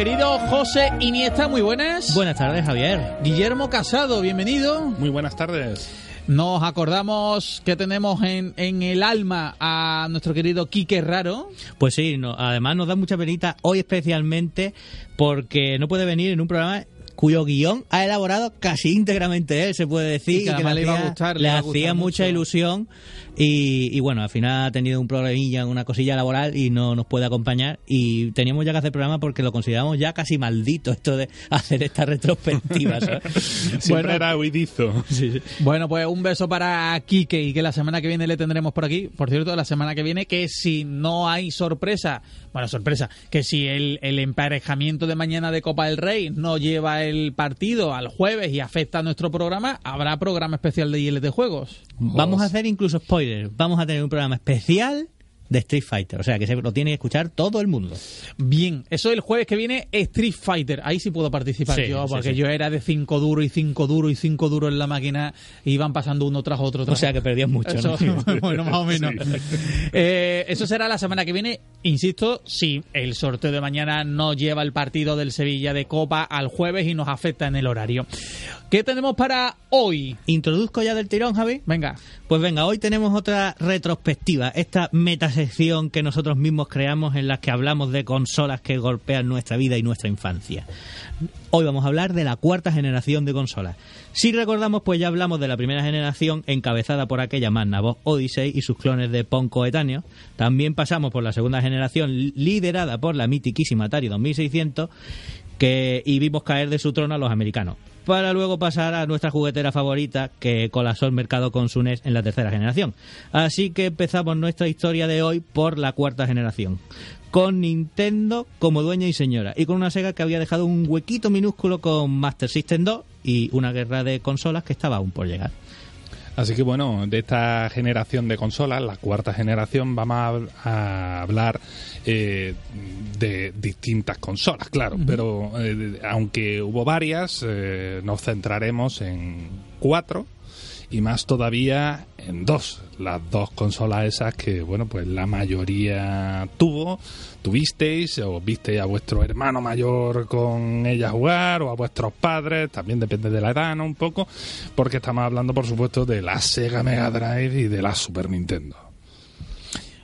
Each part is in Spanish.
Querido José Iniesta, muy buenas. Buenas tardes, Javier. Guillermo Casado, bienvenido. Muy buenas tardes. Nos acordamos que tenemos en, en el alma a nuestro querido Quique Raro. Pues sí, no, además nos da mucha penita hoy especialmente porque no puede venir en un programa cuyo guion ha elaborado casi íntegramente él, se puede decir, Y que además le iba a hacía- gustar, le le iba a hacía mucha mucho. ilusión y, y bueno, al final ha tenido un problemilla, una cosilla laboral y no nos puede acompañar y teníamos ya que hacer programa porque lo consideramos ya casi maldito esto de hacer esta retrospectiva, ¿sabes? Siempre Bueno. era huidizo. Bueno, pues un beso para Quique y que la semana que viene le tendremos por aquí. Por cierto, la semana que viene que si no hay sorpresa, bueno, sorpresa, que si el, el emparejamiento de mañana de Copa del Rey no lleva el partido al jueves y afecta a nuestro programa, habrá programa especial de ILT Juegos. Vamos a hacer incluso Vamos a tener un programa especial de Street Fighter. O sea, que se lo tiene que escuchar todo el mundo. Bien, eso el jueves que viene Street Fighter. Ahí sí puedo participar Sí, yo, porque sí. yo era de 5 duro y 5 duro y 5 duro en la máquina y iban pasando uno tras otro. O sea, que perdías mucho, Eso, ¿no? bueno, más o menos. Eh, eso será la semana que viene. Insisto, si el sorteo de mañana no lleva el partido del Sevilla de Copa al jueves y nos afecta en el horario. ¿Qué tenemos para hoy? Introduzco ya del tirón, Javi. Venga, Pues venga, hoy tenemos otra retrospectiva, esta metasección que nosotros mismos creamos en la que hablamos de consolas que golpean nuestra vida y nuestra infancia. Hoy vamos a hablar de la cuarta generación de consolas. Si recordamos, pues ya hablamos de la primera generación encabezada por aquella Magnavox Odyssey y sus clones de Pong coetáneos. También pasamos por la segunda generación liderada por la mitiquísima Atari 2600 que, y vimos caer de su trono a los americanos. Para luego pasar a nuestra juguetera favorita que colapsó el mercado con su NES en la tercera generación. Así que empezamos nuestra historia de hoy por la cuarta generación. Con Nintendo como dueña y señora. Y con una Sega que había dejado un huequito minúsculo con Master System 2 y una guerra de consolas que estaba aún por llegar. Así que bueno, de esta generación de consolas, la cuarta generación, vamos a, hablar eh, de distintas consolas, claro. Pero eh, aunque hubo varias, eh, nos centraremos en cuatro y más todavía en dos. Las dos consolas esas que, bueno, pues la mayoría tuvo, tuvisteis o visteis a vuestro hermano mayor con ella jugar o a vuestros padres, también depende de la edad, ¿no? Un poco, porque estamos hablando, por supuesto, de la Sega Mega Drive y de la Super Nintendo.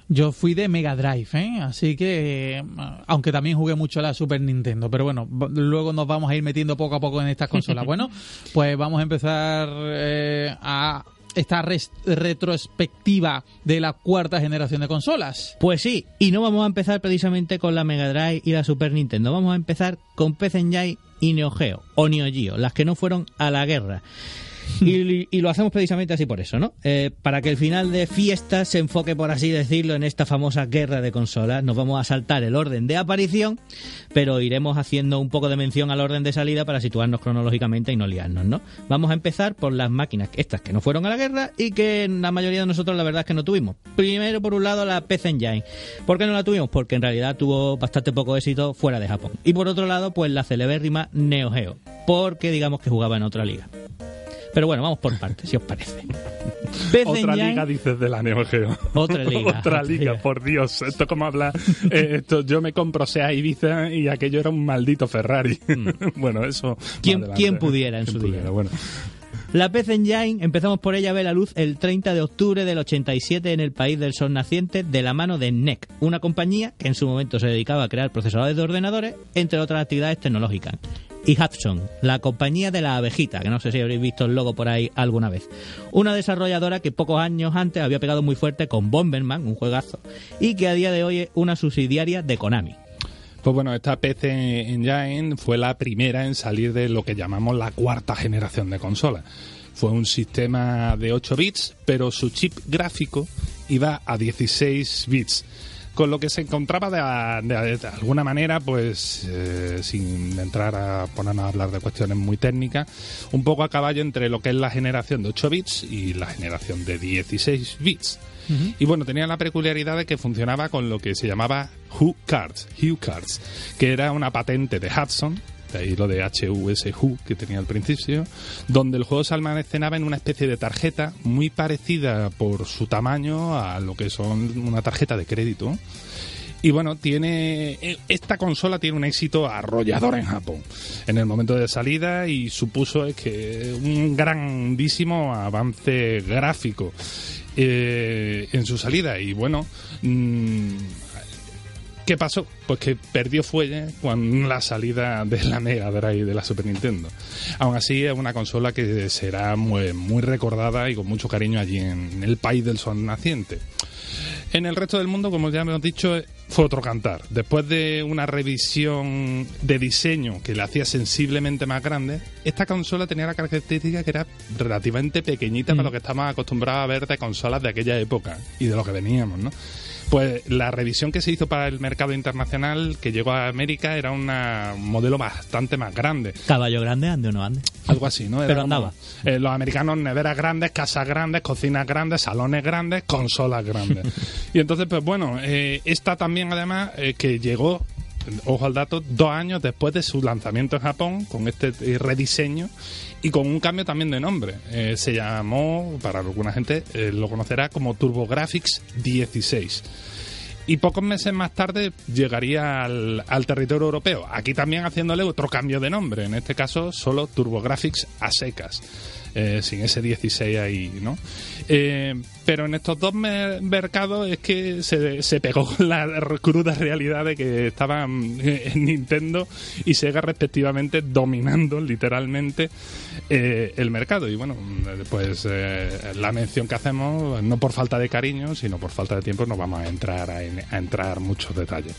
Yo fui de Mega Drive, ¿eh? así que, eh, aunque también jugué mucho a la Super Nintendo, pero bueno, luego nos vamos a ir metiendo poco a poco en estas consolas. bueno, pues vamos a empezar eh, a esta retrospectiva de la cuarta generación de consolas. Pues sí, y no vamos a empezar precisamente con la Mega Drive y la Super Nintendo, vamos a empezar con PC Engine y Neo Geo, o Neo Geo, las que no fueron a la guerra. Y, lo hacemos precisamente así por eso, ¿no? Eh, para que el final de fiesta se enfoque, por así decirlo, en esta famosa guerra de consolas. Nos vamos a saltar el orden de aparición, pero iremos haciendo un poco de mención al orden de salida para situarnos cronológicamente y no liarnos, ¿no? Vamos a empezar por las máquinas, estas que no fueron a la guerra y que la mayoría de nosotros la verdad es que no tuvimos. Primero, por un lado, la PC Engine. ¿Por qué no la tuvimos? Porque en realidad tuvo bastante poco éxito fuera de Japón. Y por otro lado, pues la celebérrima Neo Geo, porque digamos que jugaba en otra liga. Pero bueno, vamos por partes, si os parece. Otra liga, dices, de la Neo Geo. Otra liga. Otra liga, por Dios. Esto como habla... eh, esto, yo me compro SEA Ibiza y aquello era un maldito Ferrari. bueno, eso... Mm. ¿Quién- quién pudiera en ¿Quién su día? pudiera? Bueno, La PC Engine, empezamos por ella, ve la luz el 30 de octubre del 87 en el país del sol naciente de la mano de NEC, una compañía que en su momento se dedicaba a crear procesadores de ordenadores, entre otras actividades tecnológicas. Y Hudson, la compañía de la abejita, que no sé si habréis visto el logo por ahí alguna vez. Una desarrolladora que pocos años antes había pegado muy fuerte con Bomberman, un juegazo, y que a día de hoy es una subsidiaria de Konami. Pues bueno, esta PC Engine fue la primera en salir de lo que llamamos la cuarta generación de consolas. Fue un sistema de 8 bits, pero su chip gráfico iba a 16 bits con lo que se encontraba de, alguna manera, pues eh, sin entrar a ponernos a hablar de cuestiones muy técnicas, un poco a caballo entre lo que es la generación de 8 bits y la generación de 16 bits. Y bueno, tenía la peculiaridad de que funcionaba con lo que se llamaba Who Cards, Hue Cards, que era una patente de Hudson, de ahí lo de HUSU que tenía al principio, donde el juego se almacenaba en una especie de tarjeta muy parecida por su tamaño a lo que son una tarjeta de crédito. Y bueno, tiene esta consola tiene un éxito arrollador en Japón en el momento de salida y supuso es que un grandísimo avance gráfico eh, en su salida. Y bueno, mm, ¿Qué pasó? Pues que perdió fuelle con la salida de la Mega Drive de la Super Nintendo. Aún así es una consola que será muy, muy recordada y con mucho cariño allí en el país del sol naciente. En el resto del mundo, como ya hemos dicho, fue otro cantar. Después de una revisión de diseño que la hacía sensiblemente más grande, esta consola tenía la característica que era relativamente pequeñita para mm. lo que estamos acostumbrados a ver de consolas de aquella época y de lo que veníamos, ¿no? Pues la revisión que se hizo para el mercado internacional que llegó a América era un modelo bastante más grande. Caballo grande, ande o no ande. Algo así, ¿no? Pero andaba. Eh, los americanos, neveras grandes, casas grandes, cocinas grandes, salones grandes, consolas grandes. y entonces, pues bueno, eh, esta también además eh, que llegó ojo al dato, dos años después de su lanzamiento en Japón, con este rediseño y con un cambio también de nombre. Eh, se llamó, para alguna gente eh, lo conocerá como TurboGrafx 16 y pocos meses más tarde llegaría al, al, territorio europeo. Aquí también haciéndole otro cambio de nombre, en este caso solo TurboGrafx a secas. Eh, sin ese 16 ahí, ¿no? Eh, pero en estos dos mercados es que se, se pegó la cruda realidad de que estaban eh, Nintendo y Sega respectivamente dominando literalmente el mercado. Y bueno, pues la mención que hacemos, no por falta de cariño, sino por falta de tiempo, no vamos a entrar a, a entrar muchos detalles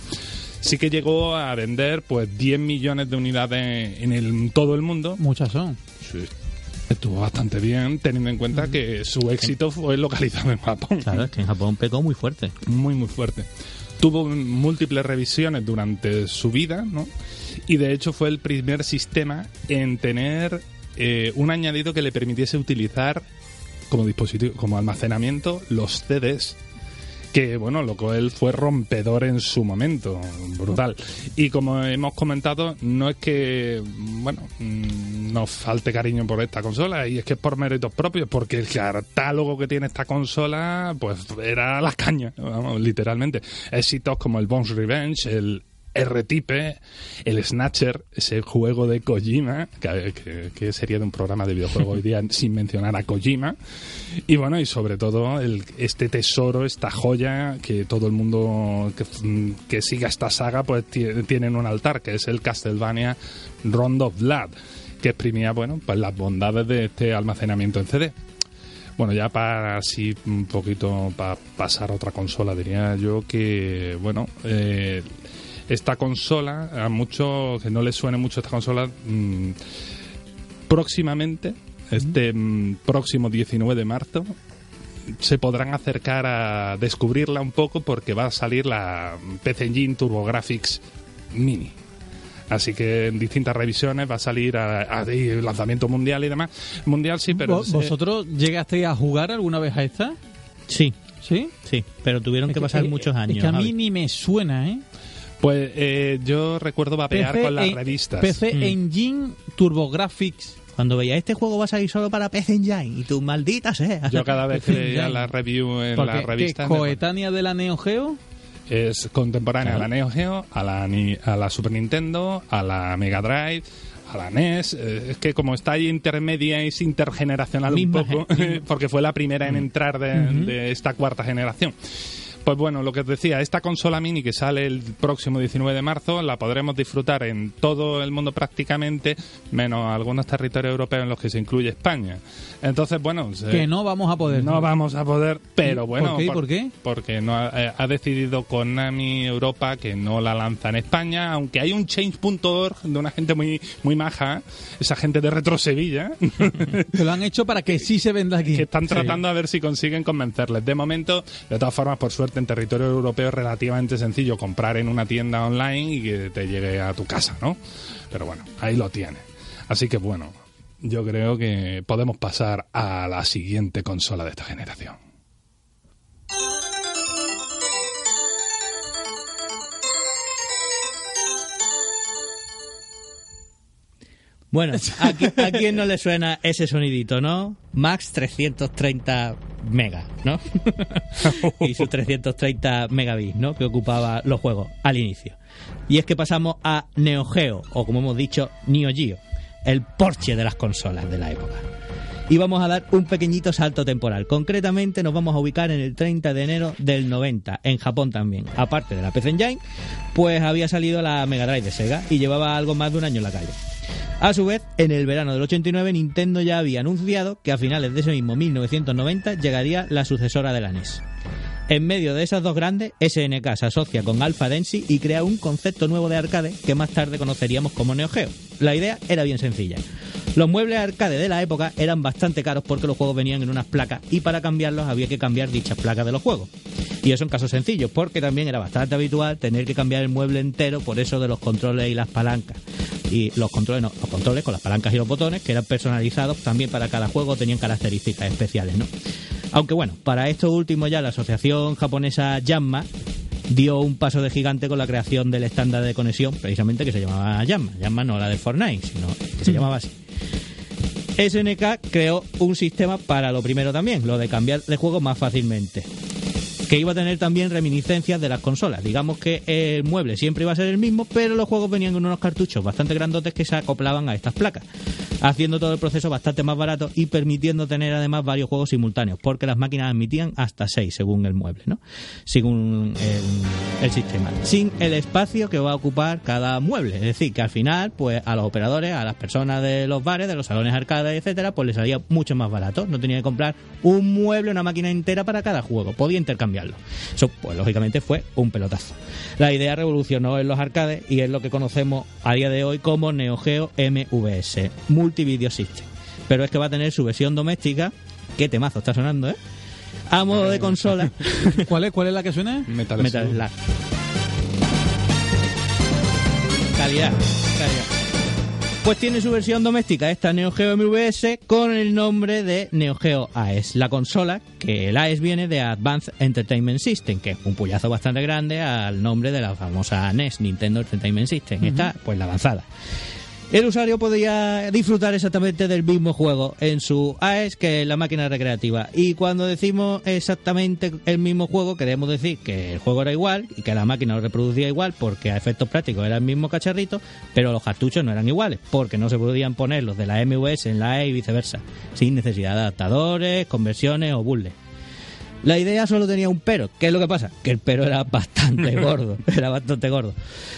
sí que llegó a vender pues 10 millones de unidades en el, todo el mundo. Muchas son. Sí, Estuvo bastante bien, teniendo en cuenta que su éxito fue localizado en Japón. Claro, es que en Japón pegó muy fuerte. Muy, muy fuerte. Tuvo múltiples revisiones durante su vida, ¿no? Y de hecho fue el primer sistema en tener eh, un añadido que le permitiese utilizar como dispositivo, como almacenamiento, los CDs que bueno, lo que él fue rompedor en su momento, brutal. Y como hemos comentado, no es que, bueno, mm, nos falte cariño por esta consola, y es que es por méritos propios, porque el catálogo que tiene esta consola, pues era la caña, vamos, literalmente. Éxitos como el Bones Revenge, el R-Type, el Snatcher, ese juego de Kojima, que, sería de un programa de videojuego hoy día sin mencionar a Kojima. Y bueno, y sobre todo este tesoro, esta joya que todo el mundo que, siga esta saga pues tiene en un altar, que es el Castlevania Rondo Blood, que exprimía, bueno, pues las bondades de este almacenamiento en CD. Bueno, ya para así un poquito para pasar a otra consola, diría yo que, bueno, eh, esta consola, a muchos que no les suene mucho esta consola, mm, próximamente, este mm, próximo 19 de marzo, se podrán acercar a descubrirla un poco porque va a salir la PC Engine TurboGrafx Mini. Así que en distintas revisiones va a salir a, lanzamiento mundial y demás. Mundial sí, pero... ¿Vosotros llegasteis a jugar alguna vez a esta? Sí. ¿Sí? Sí, pero tuvieron que, pasar muchos años. Es que a mí ni me suena, ¿eh? Pues eh, yo recuerdo vapear con las revistas. PC mm. Engine TurboGrafx. Cuando veía este juego va a salir solo para PC Engine y tu maldita sea. Yo cada vez que veía la review en la revista. ¿Es coetánea de la Neo Geo? Es contemporánea a la Neo Geo, a la, a la Super Nintendo, a la Mega Drive, a la NES. Eh, es que como está ahí intermedia, es intergeneracional un poco, porque fue la primera en mm. entrar de, de esta cuarta generación. Pues bueno, lo que os decía, esta consola mini que sale el próximo 19 de marzo la podremos disfrutar en todo el mundo prácticamente, menos algunos territorios europeos en los que se incluye España. Entonces, bueno... se- Que no vamos a poder. no vamos a poder, pero ¿Y bueno. por qué? ¿Y por qué? Porque no ha, eh, ha decidido Konami Europa que no la lanza en España, aunque hay un change.org de una gente muy muy maja, esa gente de Retro Sevilla, Que lo han hecho para que sí se venda aquí. que están tratando a ver si consiguen convencerles. De momento, de todas formas, por suerte, en territorio europeo es relativamente sencillo comprar en una tienda online y que te llegue a tu casa, ¿no? Pero bueno, ahí lo tienes. Así que bueno, yo creo que podemos pasar a la siguiente consola de esta generación. Bueno, ¿a, qui- a quién no le suena ese sonidito, no? Max 330 megas, ¿no? y sus 330 megabits, ¿no? Que ocupaba los juegos al inicio. Y es que pasamos a Neo Geo, o como hemos dicho, Neo Geo, el Porsche de las consolas de la época. Y vamos a dar un pequeñito salto temporal. Concretamente nos vamos a ubicar en el 30 de enero del 90, en Japón también. Aparte de la PC Engine, pues había salido la Mega Drive de Sega y llevaba algo más de un año en la calle. A su vez, en el verano del 89 Nintendo ya había anunciado que a finales de ese mismo 1990 llegaría la sucesora de la NES. En medio de esas dos grandes, SNK se asocia con Alpha Densi y crea un concepto nuevo de arcade que más tarde conoceríamos como Neo Geo. La idea era bien sencilla. Los muebles arcade de la época eran bastante caros porque los juegos venían en unas placas y para cambiarlos había que cambiar dichas placas de los juegos. Y eso en casos sencillos, porque también era bastante habitual tener que cambiar el mueble entero por eso de los controles y las palancas. Y los controles, no, los controles con las palancas y los botones, que eran personalizados también para cada juego, tenían características especiales, ¿no? Aunque bueno, para esto último ya la asociación japonesa Yanma dio un paso de gigante con la creación del estándar de conexión, precisamente que se llamaba Yanma. Yanma no la de Fortnite, sino que se llamaba así. SNK creó un sistema para lo primero también, lo de cambiar de juego más fácilmente. Que iba a tener también reminiscencias de las consolas. Digamos que el mueble siempre iba a ser el mismo, pero los juegos venían con unos cartuchos bastante grandotes que se acoplaban a estas placas, haciendo todo el proceso bastante más barato y permitiendo tener además varios juegos simultáneos, porque las máquinas admitían hasta 6 según el mueble, ¿no? Según el, sistema. Sin el espacio que va a ocupar cada mueble. Es decir, que al final, pues a los operadores, a las personas de los bares, de los salones arcade, etcétera, pues les salía mucho más barato. No tenía que comprar un mueble, una máquina entera para cada juego. Podía Eso, pues lógicamente fue un pelotazo. La idea revolucionó en los arcades y es lo que conocemos a día de hoy como Neo Geo MVS, Multivideo System. Pero es que va a tener su versión doméstica. Qué temazo está sonando, ¿eh? A modo de consola. ¿Cuál es, ¿Cuál es la que suena? Metal, Metal. Slug. Calidad, calidad. Pues tiene su versión doméstica, esta Neo Geo MVS, con el nombre de Neo Geo AES. La consola, que el AES viene de Advanced Entertainment System, que es un puyazo bastante grande al nombre de la famosa NES, Nintendo Entertainment System. Esta, pues la avanzada. El usuario podía disfrutar exactamente del mismo juego en su AES que en la máquina recreativa. Y cuando decimos exactamente el mismo juego, queremos decir que el juego era igual y que la máquina lo reproducía igual porque a efectos prácticos era el mismo cacharrito, pero los cartuchos no eran iguales porque no se podían poner los de la MVS en la AES y viceversa, sin necesidad de adaptadores, conversiones o bullets. La idea solo tenía un pero. ¿Qué es lo que pasa? Que el pero era bastante gordo. Era bastante gordo.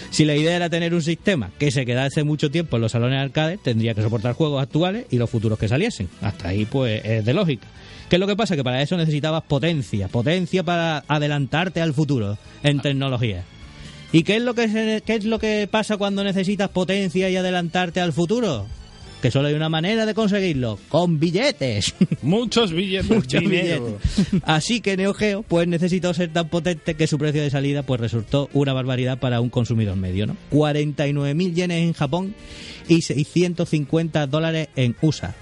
Si la idea era tener un sistema que se quedase mucho tiempo en los salones arcade, tendría que soportar juegos actuales y los futuros que saliesen. Hasta ahí, pues, es de lógica. ¿Qué es lo que pasa? Que para eso necesitabas potencia. Potencia para adelantarte al futuro en tecnología. ¿Y qué es lo que, se- qué es lo que pasa cuando necesitas potencia y adelantarte al futuro? Que solo hay una manera de conseguirlo, con billetes. Muchos billetes, Muchos dinero. billetes. Así que Neo Geo pues necesitó ser tan potente que su precio de salida pues resultó una barbaridad para un consumidor medio, ¿no? 49.000 yenes en Japón y 650 dólares en USA.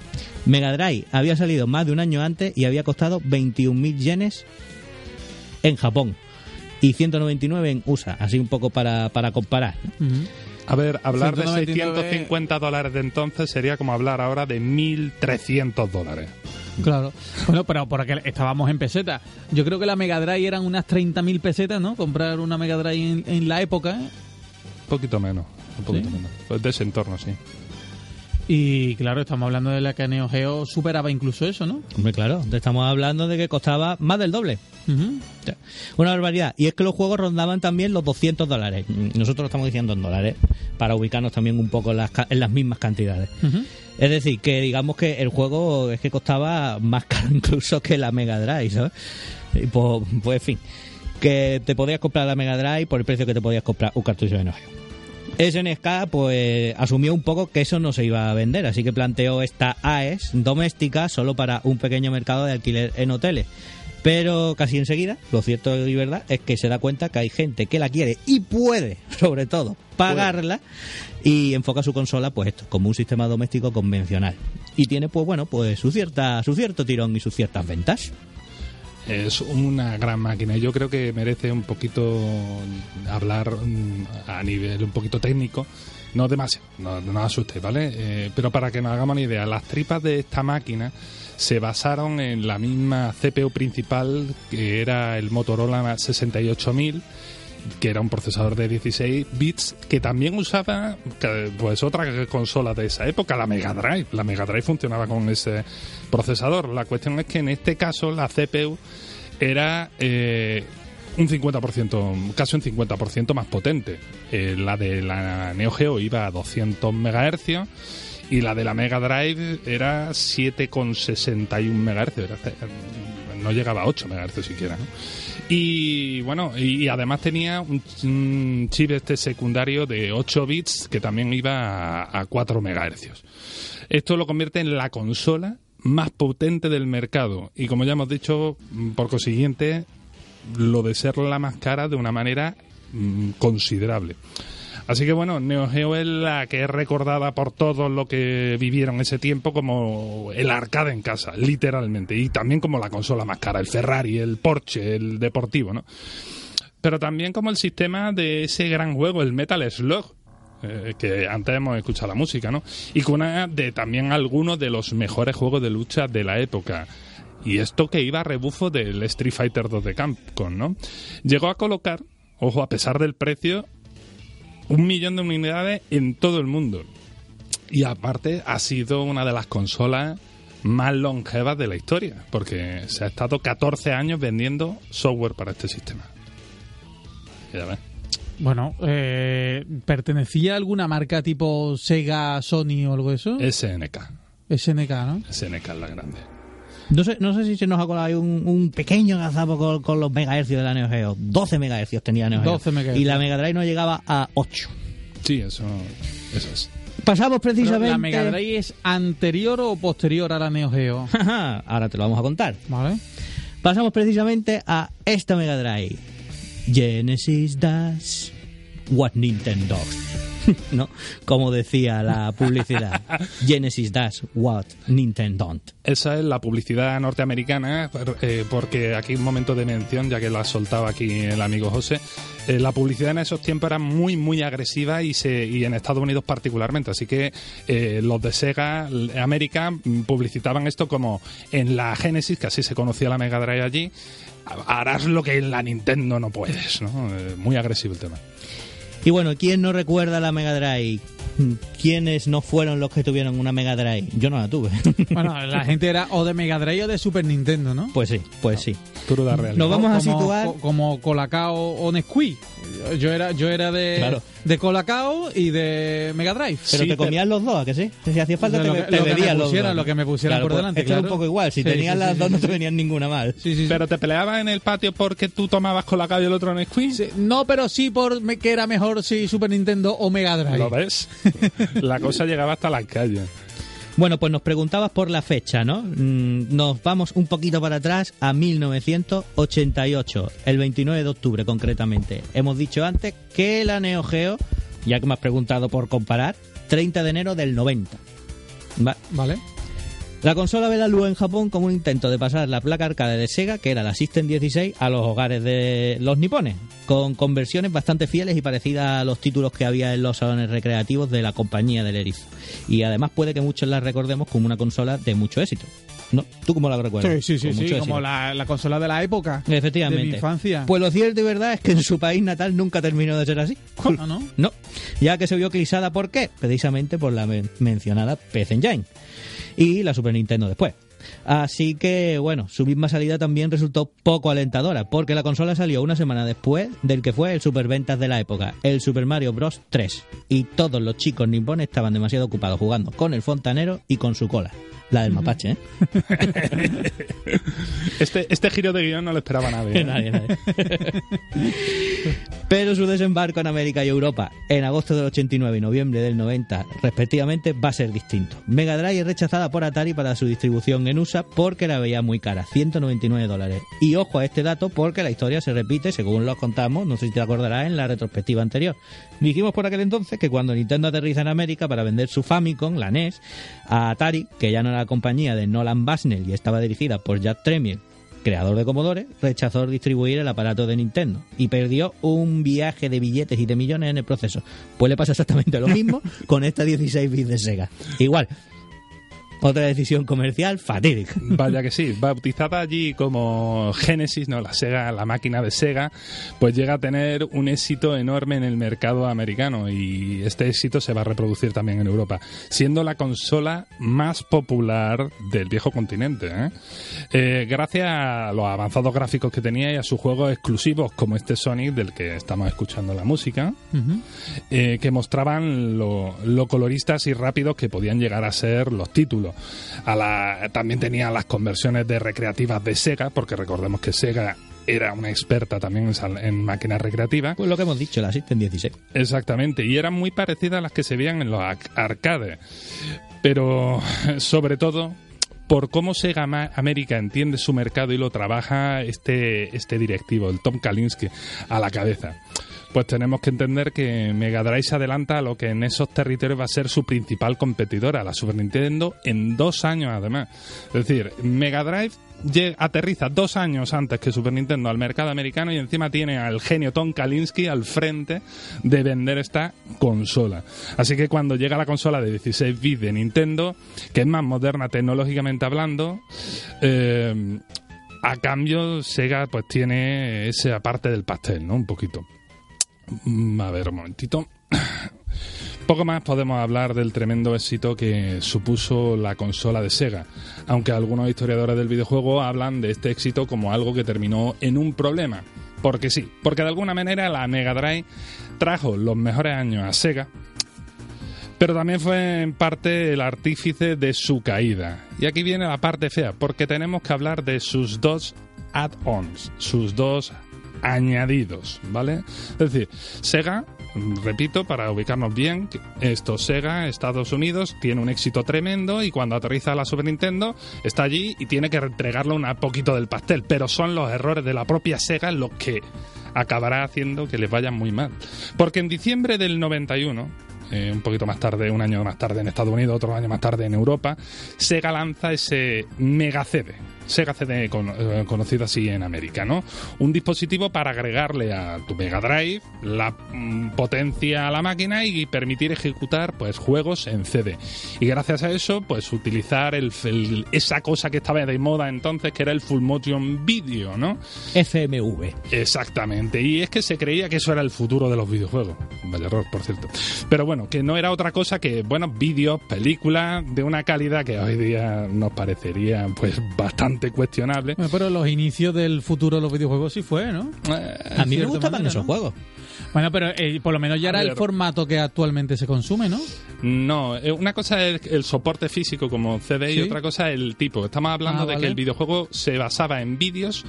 Mega Drive había salido más de un año antes y había costado 21.000 yenes en Japón y 199 en USA, así un poco para, para comparar. A ver, hablar de 199 650 dólares de entonces sería como hablar ahora de 1.300 dólares. Claro. Bueno, pero porque estábamos en pesetas. Yo creo que la Mega Drive eran unas 30.000 pesetas, ¿no? Comprar una Mega Drive en, en la época. ¿eh? Un poquito menos, un poquito ¿Sí? menos. Pues de ese entorno, sí. Y claro, estamos hablando de la que Neo Geo superaba incluso eso, ¿no? Hombre, claro, estamos hablando de que costaba más del doble. Sea, Una barbaridad. Y es que los juegos rondaban también los 200 dólares. Nosotros lo estamos diciendo en dólares, para ubicarnos también un poco en las, en las mismas cantidades. Es decir, que digamos que el juego es que costaba más caro incluso que la Mega Drive, ¿sabes? Y pues, pues, en fin, que te podías comprar la Mega Drive por el precio que te podías comprar un cartucho de Neo Geo. SNK pues asumió un poco que eso no se iba a vender, así que planteó esta AES doméstica solo para un pequeño mercado de alquiler en hoteles. Pero casi enseguida, lo cierto y verdad es que se da cuenta que hay gente que la quiere y puede, sobre todo, pagarla y enfoca su consola pues esto, como un sistema doméstico convencional. Y tiene pues bueno, pues su cierta su cierto tirón y sus ciertas ventas. Es una gran máquina yo creo que merece un poquito hablar mm, a nivel un poquito técnico. No demasiado, no, no os asustéis, ¿vale? Eh, pero para que nos hagamos una idea, las tripas de esta máquina se basaron en la misma CPU principal que era el Motorola 68000 que era un procesador de 16 bits que también usaba pues otra consola de esa época, la Mega Drive. La Mega Drive funcionaba con ese procesador. La cuestión es que en este caso la CPU era eh, un 50%, casi un 50% más potente. Eh, la de la Neo Geo iba a 200 MHz y la de la Mega Drive era 7,61 MHz. Era- no llegaba a 8 MHz siquiera. Y bueno, y, además tenía un, chip este secundario de 8 bits que también iba a, a 4 MHz. Esto lo convierte en la consola más potente del mercado y como ya hemos dicho, mm, por consiguiente, lo de ser la más cara de una manera mm, considerable. Así que bueno, Neo Geo es la que es recordada por todos los que vivieron ese tiempo como el arcade en casa, literalmente, y también como la consola más cara, el Ferrari, el Porsche, el deportivo, ¿no? Pero también como el sistema de ese gran juego, el Metal Slug, eh, que antes hemos escuchado la música, ¿no? Y con una de también algunos de los mejores juegos de lucha de la época. Y esto que iba a rebufo del Street Fighter 2 de Capcom, ¿no? Llegó a colocar, ojo, a pesar del precio, un millón de unidades en todo el mundo. Y aparte ha sido una de las consolas más longevas de la historia, porque se ha estado 14 años vendiendo software para este sistema. Ya ves. Bueno, eh, ¿pertenecía a alguna marca tipo Sega, Sony o algo de eso? SNK. SNK, ¿no? SNK es la grande. No sé, no sé si se nos ha colado ahí un, un pequeño gazapo con, con los megahercios de la Neo Geo. 12 megahercios tenía Neo Geo. 12 megahercios. Y la Mega Drive no llegaba a 8. Sí, eso, eso es. Pasamos Pero, precisamente... ¿La Mega Drive es anterior o posterior a la Neo Geo? Ahora te lo vamos a contar. ¿Vale? Pasamos precisamente a esta Mega Drive. Genesis does what Nintendo. ¿No? Como decía la publicidad. Genesis does what Nintendo don't. Esa es la publicidad norteamericana, eh, porque aquí un momento de mención, ya que la ha soltado aquí el amigo José. eh, la publicidad en esos tiempos era muy, muy agresiva y, se, y en Estados Unidos particularmente. Así que eh, los de Sega América mm, publicitaban esto como en la Genesis, que así se conocía la Mega Drive allí, harás lo que en la Nintendo no puedes. ¿no? Muy agresivo el tema. Y bueno, ¿quién no recuerda la Mega Drive? ¿Quiénes no fueron los que tuvieron una Mega Drive? Yo no la tuve. Bueno, la gente era o de Mega Drive o de Super Nintendo, ¿no? pues sí, pues sí. Cruda realidad. Nos vamos a como, situar- co- como Colacao o Nesquik. Yo era, yo era de, Claro. de Colacao y de Mega Drive. Pero Sí, te comías los dos, ¿a que sí? Si hacía falta, Lo te, que- te lo que me bebías los pusieran, dos. lo que me pusieran por pues, delante, era un poco igual. Si Sí, tenías sí, las sí, dos, sí, no sí. te venían ninguna mal. Sí, sí, sí. Pero te peleabas en el patio porque tú tomabas con la calle y el otro. Sí, No, pero sí por me- que era mejor si Super Nintendo o Mega Drive. ¿Lo ves? la cosa llegaba hasta las calles. Bueno, pues nos preguntabas por la fecha, ¿no? Mm, Nos vamos un poquito para atrás a 1988, el 29 de octubre concretamente. Hemos dicho antes que la Neo Geo, ya que me has preguntado por comparar, 30 de enero del 90. Va- Vale. La consola ve la luz en Japón como un intento de pasar la placa arcade de Sega, que era la System 16, a los hogares de los nipones, con conversiones bastante fieles y parecidas a los títulos que había en los salones recreativos de la compañía del erizo. Y además puede que muchos la recordemos como una consola de mucho éxito. ¿No? ¿Tú cómo la recuerdas? Sí, sí, sí, como la, la consola de la época. Efectivamente. De mi infancia. Pues lo cierto y verdad es que en su país natal nunca terminó de ser así. Ah, ¿no? No, ya que se vio eclipsada por qué? Precisamente por la men- mencionada PC Engine y la Super Nintendo después. Así que, bueno, su misma salida también resultó poco alentadora, porque la consola salió una semana después del que fue el superventas de la época, el Super Mario Bros. 3. Y todos los chicos nipones estaban demasiado ocupados jugando con el fontanero y con su cola. La del mapache, ¿eh? Este, este giro de guion no lo esperaba nadie. ¿eh? Nadie, nadie. Pero su desembarco en América y Europa en agosto del 89 y noviembre del 90, respectivamente, va a ser distinto. Mega Drive es rechazada por Atari para su distribución en USA porque la veía muy cara, 199 dólares. Y ojo a este dato porque la historia se repite, según lo contamos, no sé si te acordarás, en la retrospectiva anterior. Dijimos por aquel entonces que cuando Nintendo aterriza en América para vender su Famicom, la NES, a Atari, que ya no era la compañía de Nolan Bushnell y estaba dirigida por Jack Tremiel, creador de Commodore, rechazó distribuir el aparato de Nintendo y perdió un viaje de billetes y de millones en el proceso. Pues le pasa exactamente lo mismo con esta 16 bits de Sega. Igual. Otra decisión comercial fatídica. Vaya que sí, bautizada allí como Genesis, no la Sega, la máquina de Sega, pues llega a tener un éxito enorme en el mercado americano y este éxito se va a reproducir también en Europa, siendo la consola más popular del viejo continente. ¿eh? Eh, gracias a los avanzados gráficos que tenía y a sus juegos exclusivos como este Sonic del que estamos escuchando la música, eh, que mostraban lo, lo coloristas y rápidos que podían llegar a ser los títulos. A la, también tenían las conversiones de recreativas de Sega, porque recordemos que Sega era una experta también en, máquinas recreativas. Pues lo que hemos dicho, la System 16. Exactamente, y eran muy parecidas a las que se veían en los arc- arcades. Pero sobre todo por cómo Sega América entiende su mercado y lo trabaja este, este directivo, el Tom Kalinske, a la cabeza. Pues tenemos que entender que Mega Drive se adelanta a lo que en esos territorios va a ser su principal competidora, la Super Nintendo, en dos años además. Es decir, Mega Drive aterriza dos años antes que Super Nintendo al mercado americano y encima tiene al genio Tom Kalinske al frente de vender esta consola. Así que cuando llega la consola de 16 bits de Nintendo, que es más moderna tecnológicamente hablando, eh, a cambio Sega pues tiene esa parte del pastel, ¿no? Un poquito. Mm, A ver, un momentito. Poco más podemos hablar del tremendo éxito que supuso la consola de Sega, aunque algunos historiadores del videojuego hablan de este éxito como algo que terminó en un problema. Porque sí, porque de alguna manera la Mega Drive trajo los mejores años a Sega, pero también fue en parte el artífice de su caída. Y aquí viene la parte fea, porque tenemos que hablar de sus dos add-ons, sus dos añadidos, ¿vale? Es decir, Sega, repito, para ubicarnos bien, esto Sega, Estados Unidos, tiene un éxito tremendo y cuando aterriza la Super Nintendo está allí y tiene que entregarle un poquito del pastel, pero son los errores de la propia Sega los que acabará haciendo que les vaya muy mal. Porque en diciembre del 91, eh, un poquito más tarde, un año más tarde en Estados Unidos, otro año más tarde en Europa, Sega lanza ese Mega CD. Sega CD con- eh, conocido así en América, ¿no? Un dispositivo para agregarle a tu Mega Drive la mm, potencia a la máquina y permitir ejecutar pues juegos en CD. Y gracias a eso, pues utilizar el, el- esa cosa que estaba de moda entonces, que era el Full Motion Video, ¿no? FMV. Exactamente, y es que se creía que eso era el futuro de los videojuegos. Vaya error, por cierto. Pero bueno, que no era otra cosa que, bueno, vídeos, películas de una calidad que hoy día nos parecería pues bastante cuestionable. Bueno, pero los inicios del futuro de los videojuegos sí fue, ¿no? Eh, A mí me gustaban manera, esos ¿no? juegos. Bueno, pero eh, por lo menos ya era el formato que actualmente se consume, ¿no? No, eh, una cosa es el soporte físico como CD y otra cosa el tipo. Estamos hablando Ah, de vale. que el videojuego se basaba en vídeos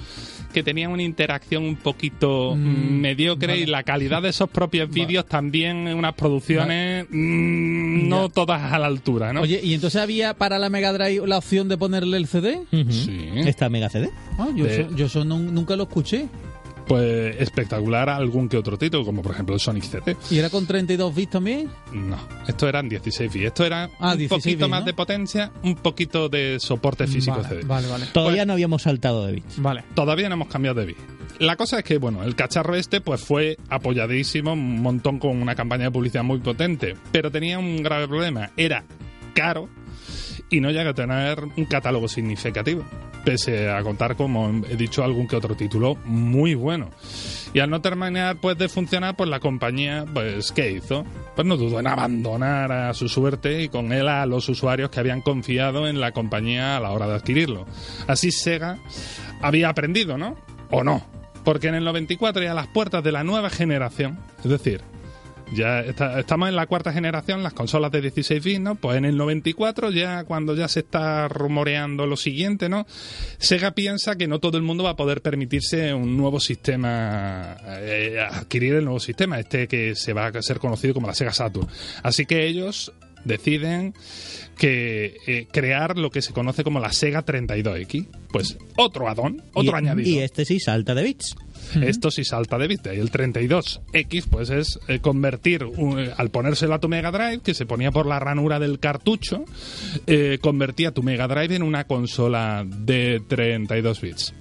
que tenían una interacción un poquito Mm, mediocre vale. y la calidad de esos propios vídeos también unas producciones mm, no Ya. todas a la altura, ¿no? Oye, ¿y entonces había para la Mega Drive la opción de ponerle el CD? Sí. Esta Mega CD. Ah, yo, De- eso, yo eso nun- nunca lo escuché. Pues espectacular algún que otro título, como por ejemplo el Sonic CD. ¿Y era con 32 bits también? No, esto eran 16 bits. Esto era Ah, un 16 poquito bits, más ¿no? de potencia, un poquito de soporte físico vale, CD. Vale, vale. Todavía no habíamos saltado de bits. Vale. Todavía no hemos cambiado de bit. La cosa es que, bueno, el cacharro este pues fue apoyadísimo, un montón con una campaña de publicidad muy potente, pero tenía un grave problema. Era caro y no llega a tener un catálogo significativo, pese a contar, como he dicho, algún que otro título muy bueno. Y al no terminar pues de funcionar, pues la compañía, pues ¿qué hizo? Pues no dudó en abandonar a su suerte y con él a los usuarios que habían confiado en la compañía a la hora de adquirirlo. Así Sega había aprendido, ¿no? ¿O no? Porque en el 94 y a las puertas de la nueva generación, es decir, ya está- estamos en la cuarta generación, las consolas de 16 bits, ¿no? Pues en el 94, ya cuando ya se está rumoreando lo siguiente, ¿no? Sega piensa que no todo el mundo va a poder permitirse un nuevo sistema, eh, adquirir el nuevo sistema, este que se va a ser conocido como la Sega Saturn. Así que ellos deciden que eh, crear lo que se conoce como la Sega 32X. Pues otro add-on, otro y, añadido. Y este sí salta de bits. Esto sí salta de bits. Y el 32X, pues es eh, convertir, un- eh, al ponérselo a tu Mega Drive, que se ponía por la ranura del cartucho, eh, convertía tu Mega Drive en una consola de 32 bits.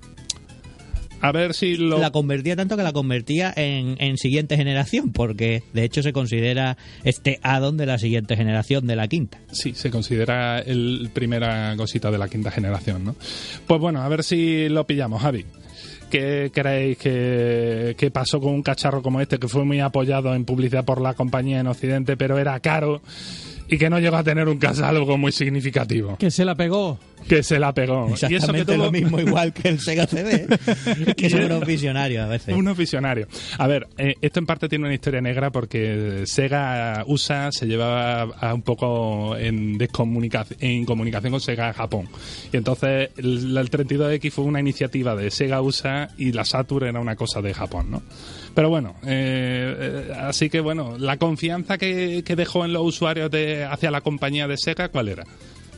A ver si lo... La convertía tanto que la convertía en, en siguiente generación, porque de hecho se considera este add-on de la siguiente generación, de la quinta. Sí, se considera el primera cosita de la quinta generación, ¿no? Pues bueno, a ver si lo pillamos, Javi. ¿Qué creéis que, que pasó con un cacharro como este que fue muy apoyado en publicidad por la compañía en Occidente, pero era caro y que no llegó a tener un catálogo muy significativo? Que se la pegó. Que se la pegó. Y eso que tuvo lo mismo, igual que el Sega CD, que son unos visionarios a veces. Unos visionarios. A ver, eh, esto en parte tiene una historia negra porque Sega USA se llevaba a un poco en, descomunica- en comunicación con Sega Japón. Y entonces el, el 32X fue una iniciativa de Sega USA y la Saturn era una cosa de Japón, ¿no? Pero bueno, eh, eh, así que bueno, la confianza que, que dejó en los usuarios de, hacia la compañía de Sega, ¿cuál era?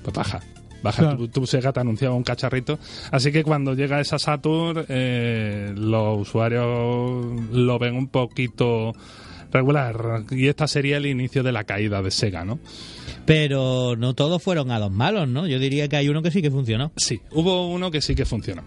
Pues baja. Baja, Claro. tu, tu Sega te anunciaba un cacharrito. Así que cuando llega esa Saturn, eh, los usuarios lo ven un poquito regular. Y esta sería el inicio de la caída de Sega, ¿no? Pero no todos fueron a los malos, ¿no? Yo diría que hay uno que sí que funcionó. Sí, hubo uno que sí que funcionó.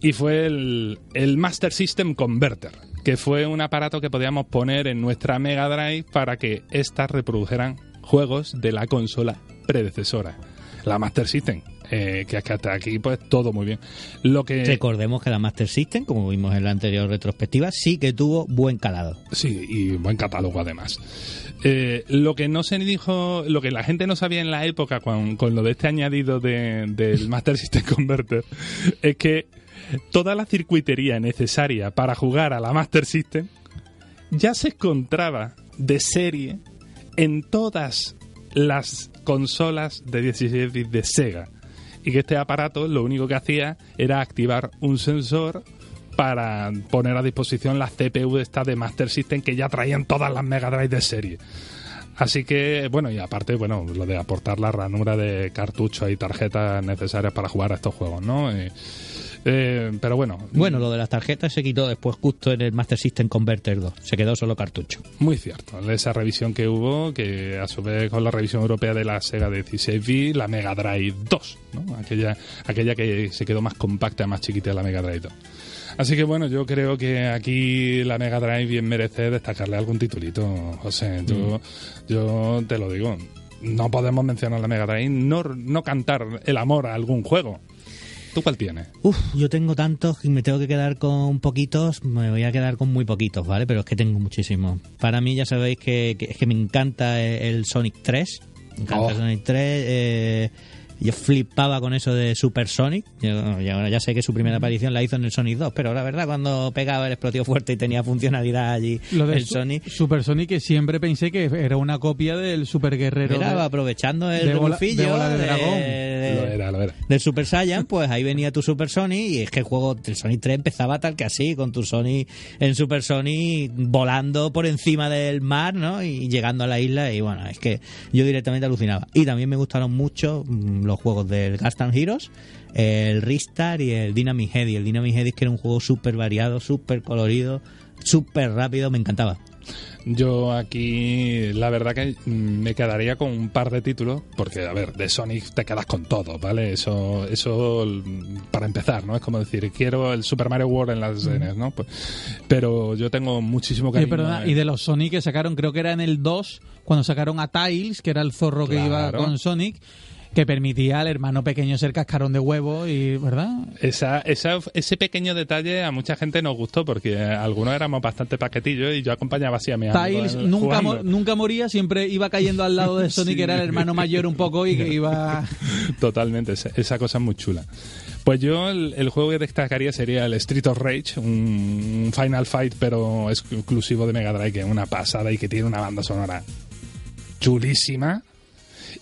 Y fue el, el Master System Converter, que fue un aparato que podíamos poner en nuestra Mega Drive para que éstas reprodujeran juegos de la consola predecesora, la Master System. eh, que hasta aquí, pues todo muy bien. Lo que. Recordemos que la Master System, como vimos en la anterior retrospectiva, sí que tuvo buen calado. Sí, y buen catálogo además. Eh, lo que no se dijo, lo que la gente no sabía en la época con, con lo de este añadido de- del Master System Converter es que toda la circuitería necesaria para jugar a la Master System ya se encontraba de serie en todas las consolas de 16 bits de Sega. Y que este aparato lo único que hacía era activar un sensor para poner a disposición las CPU de esta de Master System que ya traían todas las Mega Drive de serie. Así que, bueno, y aparte, bueno, lo de aportar la ranura de cartuchos y tarjetas necesarias para jugar a estos juegos, ¿no? Eh, eh, pero bueno, Bueno, lo de las tarjetas se quitó después justo en el Master System Converter 2. Se quedó solo cartucho. Muy cierto. Esa revisión que hubo, que a su vez con la revisión europea de la Sega 16 bit la Mega Drive 2, ¿no? Aquella, aquella que se quedó más compacta, más chiquita de la Mega Drive 2. Así que bueno, yo creo que aquí la Mega Drive bien merece destacarle algún titulito, José. Yo, yo te lo digo. No podemos mencionar la Mega Drive, no, no cantar el amor a algún juego. ¿Tú cuál tienes? Uf, yo tengo tantos y me tengo que quedar con poquitos, me voy a quedar con muy poquitos, ¿vale? Pero es que tengo muchísimos. Para mí ya sabéis que, que- es que me encanta el Sonic 3. Me encanta Oh. el Sonic 3. eh, yo flipaba con eso de Super Sonic. Yo, ya, ya sé que su primera aparición la hizo en el Sonic 2, pero la verdad cuando pegaba el explosivo fuerte y tenía funcionalidad allí Lo de el Su- Sonic, Super Sonic que siempre pensé que era una copia del Super Guerrero. era de- aprovechando el de bola- de bola de de- dragón. de- Lo era, lo era. del Super Saiyan, pues ahí venía tu Super Sonic y es que el juego del Sonic 3 empezaba tal que así, con tu Sonic en Super Sonic volando por encima del mar, ¿no? Y llegando a la isla y bueno, es que yo directamente alucinaba. Y también me gustaron mucho mm, los juegos del Gas and Heroes, el Ristar y el Dynamic Heady. El Dynamic Heady que era un juego súper variado, súper colorido, súper rápido, me encantaba. Yo aquí, la verdad que mm, me quedaría con un par de títulos, porque, a ver, de Sonic te quedas con todo, ¿vale? Eso, eso mm, para empezar, ¿no? Es como decir, quiero el Super Mario World en las NES, ¿no? Pues, pero yo tengo muchísimo Oye, cariño. perdona, y de los Sonic que sacaron, creo que era en el 2, cuando sacaron a Tiles, que era el zorro que iba con Sonic. Que permitía al hermano pequeño ser cascarón de huevo y, ¿verdad? Esa, esa, ese pequeño detalle a mucha gente nos gustó porque algunos éramos bastante paquetillos y yo acompañaba así a mi amigo. Tails nunca, nunca moría, siempre iba cayendo al lado de Sonic, que era el hermano mayor un poco y que iba... Totalmente, esa, cosa es muy chula. Pues yo el, juego que destacaría sería el Street of Rage, un Final Fight pero exclusivo de Mega Drive, que es una pasada y que tiene una banda sonora chulísima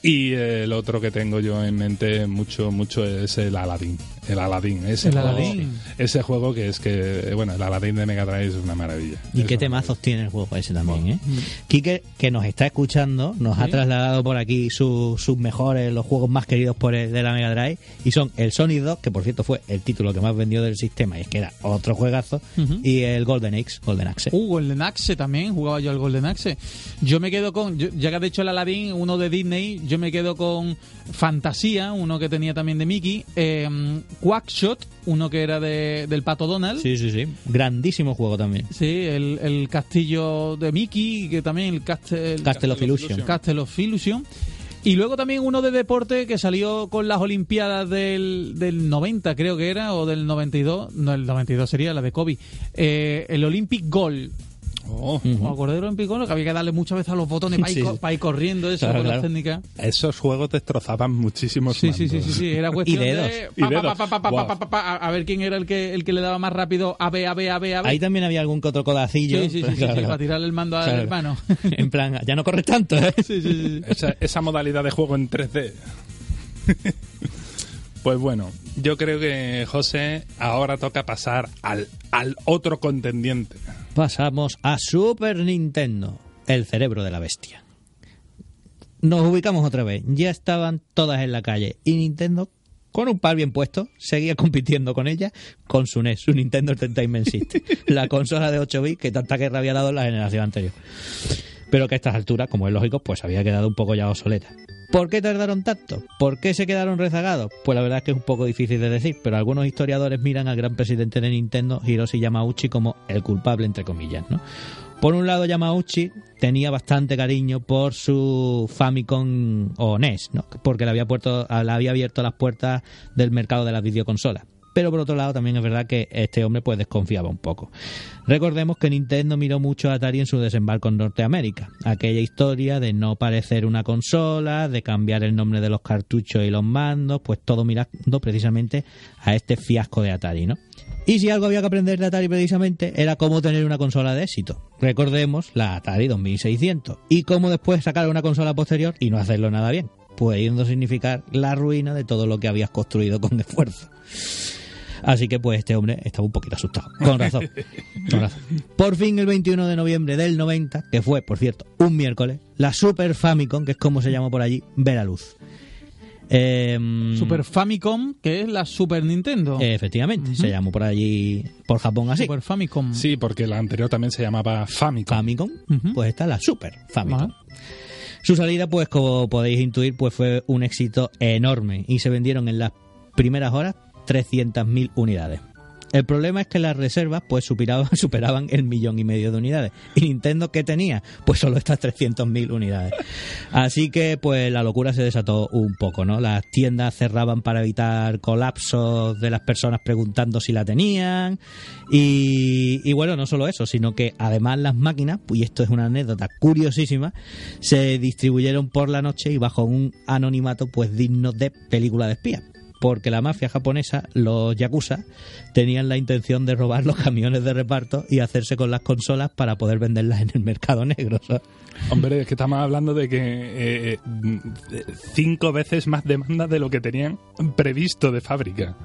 y el otro que tengo yo en mente mucho, mucho es el Aladdin. El Aladdin, ese, ¿El juego, Aladdin? ese juego que es que, bueno, el Aladdin de Mega Drive es una maravilla. Y qué temazos tiene el juego ese también, ¿eh? Quique, que nos está escuchando, nos ha trasladado por aquí sus mejores, los juegos más queridos por el, de la Mega Drive, y son el Sonic 2, que por cierto fue el título que más vendió del sistema, y es que era otro juegazo, y el Golden Axe, Golden Axe. Uh, Golden Axe también, jugaba yo al Golden Axe. Yo me quedo con, ya que has dicho el Aladdin, uno de Disney, yo me quedo con Fantasía, uno que tenía también de Mickey, eh, Quackshot, uno que era de, del Pato Donald. Sí, sí, sí. Grandísimo juego también. Sí, el, el castillo de Mickey, que también el, castel, Castle of Illusion. Castle of Illusion. Y luego también uno de deporte que salió con las Olimpiadas del, del 90, creo que era, o del 92. No, el 92 sería la de Kobe. Eh, el Olympic Gold. Oh. ¿Os acordáis del Olympic Gold? Que había que darle muchas veces a los botones para ir, Sí. co- para ir corriendo, eso, Claro, con claro. las técnicas. Esos juegos destrozaban muchísimos Sí, sí, sí, sí, sí, era cuestión dedos. de a ver quién era el que el que le daba más rápido a B, a B, a B, a B. Ahí también había algún que otro codacillo. Sí, sí, sí, Claro, sí, para tirarle el mando al hermano. En plan, ya no corres tanto, ¿eh? Sí, sí, sí. Esa, esa modalidad de juego en 3D. pues bueno, yo creo que José ahora toca pasar al, al otro contendiente. Pasamos a Super Nintendo, el cerebro de la bestia. Nos ubicamos otra vez. Ya estaban todas en la calle y Nintendo, con un par bien puesto, seguía compitiendo con ella con su NES, su Nintendo Entertainment System, la consola de 8 bits que tanta guerra había dado en la generación anterior. Pero que a estas alturas, como es lógico, pues había quedado un poco ya obsoleta. ¿Por qué tardaron tanto? ¿Por qué se quedaron rezagados? Pues la verdad es que es un poco difícil de decir, pero algunos historiadores miran al gran presidente de Nintendo, Hiroshi Yamauchi, como el culpable, entre comillas, ¿no? Por un lado, Yamauchi tenía bastante cariño por su Famicom o NES, ¿no? porque le había, puerto, le había abierto las puertas del mercado de las videoconsolas. Pero por otro lado, también es verdad que este hombre pues desconfiaba un poco. Recordemos que Nintendo miró mucho a Atari en su desembarco en Norteamérica. Aquella historia de no parecer una consola, de cambiar el nombre de los cartuchos y los mandos, pues todo mirando precisamente a este fiasco de Atari, ¿no? Y si algo había que aprender de Atari precisamente era cómo tener una consola de éxito. Recordemos la Atari 2600 y cómo después sacar una consola posterior y no hacerlo nada bien, pudiendo significar la ruina de todo lo que habías construido con esfuerzo. Así que pues este hombre estaba un poquito asustado. Con razón. Con razón. Por fin el 21 de noviembre del 90, que fue, por cierto, un miércoles, la Super Famicom, que es como se llama por allí, ve la luz. Em, Super Famicom, que es la Super Nintendo. Efectivamente, se llamó por allí, por Japón así. Super Famicom. Sí, porque la anterior también se llamaba Famicom. Famicom, pues está la Super Famicom. Su salida, pues como podéis intuir, pues fue un éxito enorme y se vendieron en las primeras horas 300.000 unidades. El problema es que las reservas pues superaban, el millón y medio de unidades. ¿Y Nintendo qué tenía? Pues solo estas 300.000 unidades. Así que pues la locura se desató un poco, ¿no? Las tiendas cerraban para evitar colapsos de las personas preguntando si la tenían. Y, y bueno, no solo eso, sino que además las máquinas, y esto es una anécdota curiosísima, se distribuyeron por la noche y bajo un anonimato pues digno de película de espía porque la mafia japonesa, los yakuza, tenían la intención de robar los camiones de reparto y hacerse con las consolas para poder venderlas en el mercado negro. ¿sabes? Hombre, es que estamos hablando de que eh, mm, cinco veces más demanda de lo que tenían previsto de fábrica.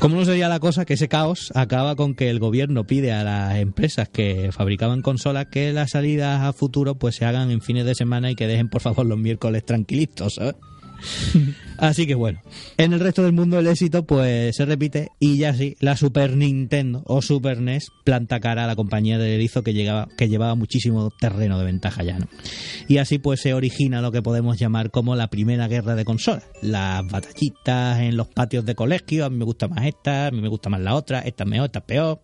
¿Cómo no sería la cosa que ese caos acaba con que el gobierno pide a las empresas que fabricaban consolas que las salidas a futuro pues se hagan en fines de semana y que dejen por favor los miércoles tranquilitos, ¿sabes? Así que bueno, en el resto del mundo el éxito pues se repite y ya sí, la Super Nintendo o Super NES planta cara a la compañía de erizo que, llegaba, que llevaba muchísimo terreno de ventaja ya, ¿no? Y así pues se origina lo que podemos llamar como la primera guerra de consolas. Las batallitas en los patios de colegio, a mí me gusta más esta, a mí me gusta más la otra, esta es mejor, esta es peor.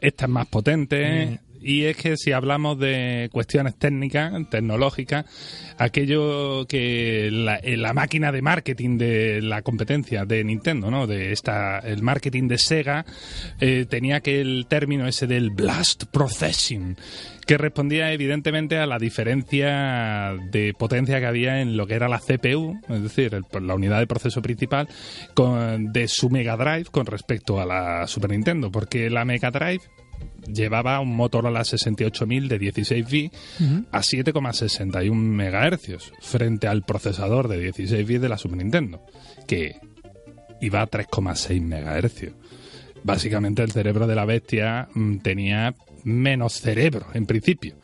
Esta es más potente. Y es que si hablamos de cuestiones técnicas, tecnológicas, aquello que la, eh, la máquina de marketing de la competencia de Nintendo, ¿no? De esta, el marketing de Sega, eh, tenía que el término ese del blast processing, que respondía evidentemente a la diferencia de potencia que había en lo que era la CPU, es decir, el- la unidad de proceso principal, con- de su Mega Drive con respecto a la Super Nintendo, porque la Mega Drive llevaba un Motorola 68000 de 16 bits a 7,61 MHz frente al procesador de 16 bits de la Super Nintendo, que iba a 3,6 MHz. Básicamente el cerebro de la bestia mm, tenía menos cerebro en principio.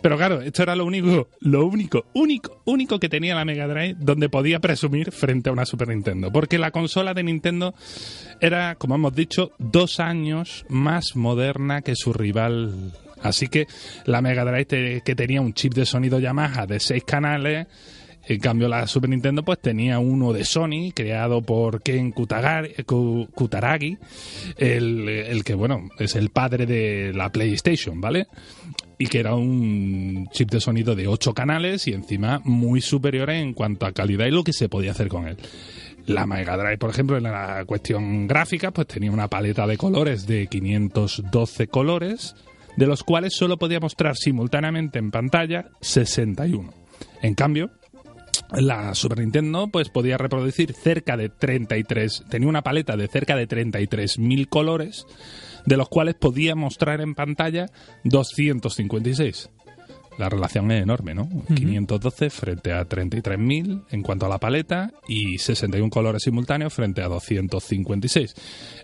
Pero claro, esto era lo único, lo único, único, único que tenía la Mega Drive donde podía presumir frente a una Super Nintendo. Porque la consola de Nintendo era, como hemos dicho, dos años más moderna que su rival. Así que la Mega Drive que tenía un chip de sonido Yamaha de seis canales, en cambio la Super Nintendo pues tenía uno de Sony, creado por Ken Kutaragi, el, el que bueno, es el padre de la PlayStation, ¿vale? y que era un chip de sonido de 8 canales y encima muy superior en cuanto a calidad y lo que se podía hacer con él. La Mega Drive, por ejemplo, en la cuestión gráfica, pues tenía una paleta de colores de 512 colores, de los cuales solo podía mostrar simultáneamente en pantalla 61. En cambio, la Super Nintendo pues podía reproducir cerca de 33, tenía una paleta de cerca de 33.000 colores, de los cuales podía mostrar en pantalla 256. La relación es enorme, ¿no? 512 frente a 33.000 en cuanto a la paleta y 61 colores simultáneos frente a 256.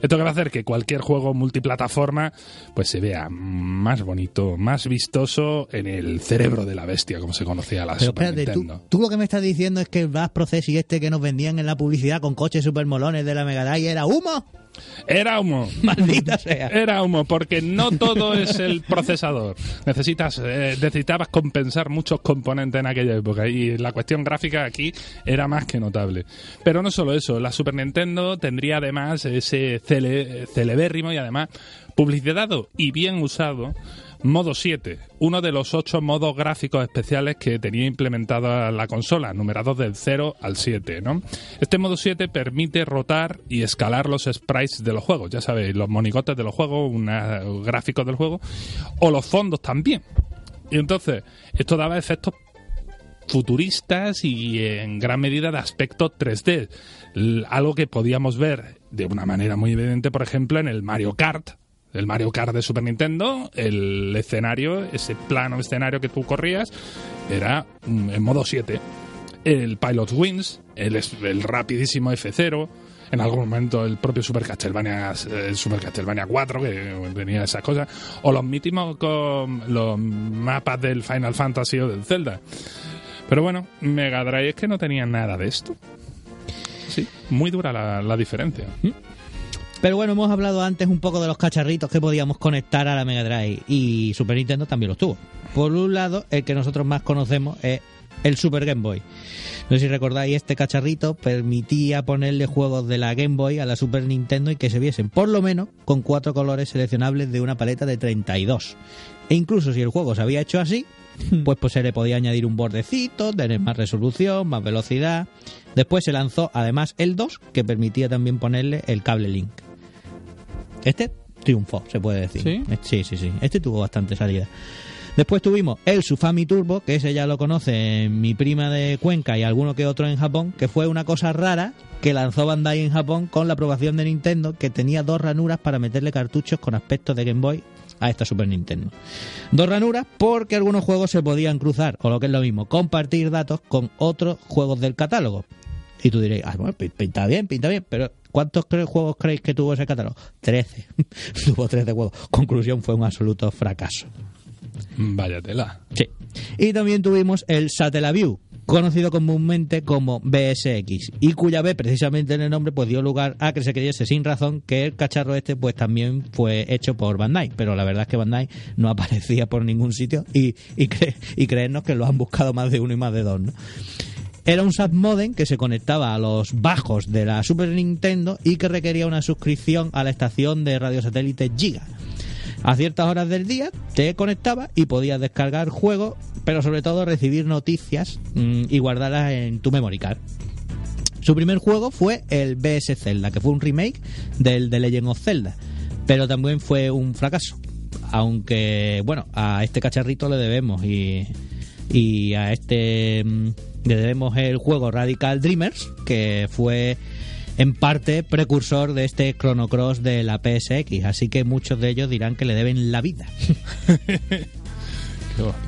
Esto que va a hacer que cualquier juego multiplataforma pues se vea más bonito, más vistoso en el cerebro de la bestia, como se conocía la Pero Super espérate, tú, Nintendo. tú lo que me estás diciendo es que el Blast Process y este que nos vendían en la publicidad con coches super molones de la Mega Drive era humo. Era humo. Maldita sea. Era humo, porque no todo es el procesador. Necesitas, eh, necesitabas compensar muchos componentes en aquella época y la cuestión gráfica aquí era más que notable. Pero no solo eso, la Super Nintendo tendría además ese cele, celebérrimo y además publicitado y bien usado Modo 7, uno de los ocho modos gráficos especiales que tenía implementada la consola, numerados del 0 al 7. ¿no? Este modo 7 permite rotar y escalar los sprites de los juegos, ya sabéis, los monigotes de los juegos, una, gráficos del juego, o los fondos también. Y entonces, esto daba efectos futuristas y en gran medida de aspecto 3D. L- Algo que podíamos ver de una manera muy evidente, por ejemplo, en el Mario Kart. El Mario Kart de Super Nintendo, el escenario, ese plano escenario que tú corrías, era mm, en modo 7. El Pilot Wings, el, rapidísimo F0, en algún momento el propio Super Castlevania, el Super Castlevania 4, que tenía esas cosas, o los mítimos con los mapas del Final Fantasy o del Zelda. Pero bueno, Mega Drive es que no tenía nada de esto. Sí, muy dura la, la diferencia. Pero bueno, hemos hablado antes un poco de los cacharritos que podíamos conectar a la Mega Drive y Super Nintendo también los tuvo. Por un lado, el que nosotros más conocemos es el Super Game Boy. No sé si recordáis, este cacharrito permitía ponerle juegos de la Game Boy a la Super Nintendo y que se viesen por lo menos con cuatro colores seleccionables de una paleta de 32. E incluso si el juego se había hecho así, pues, pues se le podía añadir un bordecito, tener más resolución, más velocidad. Después se lanzó además el 2, que permitía también ponerle el cable Link. Este triunfó, se puede decir. ¿Sí? Eh, Sí, sí, sí. Este tuvo bastante salida. Después tuvimos el Sufami Turbo, que ese ya lo conoce mi prima de Cuenca y alguno que otro en Japón, que fue una cosa rara que lanzó Bandai en Japón con la aprobación de Nintendo, que tenía dos ranuras para meterle cartuchos con aspecto de Game Boy a esta Super Nintendo. Dos ranuras porque algunos juegos se podían cruzar, o lo que es lo mismo, compartir datos con otros juegos del catálogo. Y tú diréis, ah, bueno, pi- pinta bien, pinta bien, pero ¿cuántos cre- juegos creéis que tuvo ese catálogo? Trece. tuvo 13 juegos. Conclusión, fue un absoluto fracaso. Vaya tela. Sí. Y también tuvimos el Satellaview, conocido comúnmente como BSX, y cuya B, precisamente en el nombre, pues dio lugar a que se creyese sin razón que el cacharro este pues también fue hecho por Bandai, pero la verdad es que Bandai no aparecía por ningún sitio y, y, cre- y creernos que lo han buscado más de uno y más de dos, ¿no? Era un SAT modem que se conectaba a los bajos de la Super Nintendo y que requería una suscripción a la estación de radiosatélite Giga. A ciertas horas del día te conectabas y podías descargar juegos, pero sobre todo recibir noticias mm, y guardarlas en tu memory card. Su primer juego fue el BS Zelda, que fue un remake del The Legend of Zelda, pero también fue un fracaso. Aunque, bueno, a este cacharrito le debemos y, y a este mm, debemos el juego Radical Dreamers, que fue en parte precursor de este Chrono Cross de la PSX, así que muchos de ellos dirán que le deben la vida.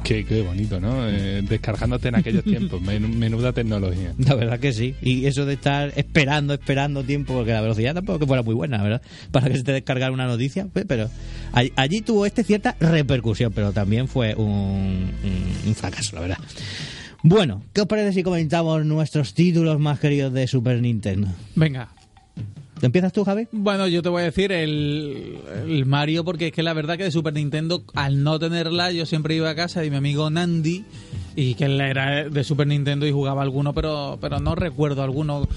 Qué, qué bonito, ¿no? Eh, descargándote en aquellos tiempos. Men- menuda tecnología. La verdad que sí. Y eso de estar esperando, esperando tiempo, porque la velocidad tampoco que fuera muy buena, ¿verdad? Para que se te descargara una noticia. Pues, Pero all- allí tuvo este cierta repercusión, pero también fue un, un- un fracaso, la verdad. Bueno, ¿qué os parece si comentamos nuestros títulos más queridos de Super Nintendo? Venga. ¿Empiezas tú, Javi? Bueno, yo te voy a decir el, el Mario porque es que la verdad que de Super Nintendo, al no tenerla, yo siempre iba a casa de mi amigo Nandi y que él era de Super Nintendo y jugaba alguno, pero, pero no recuerdo alguno.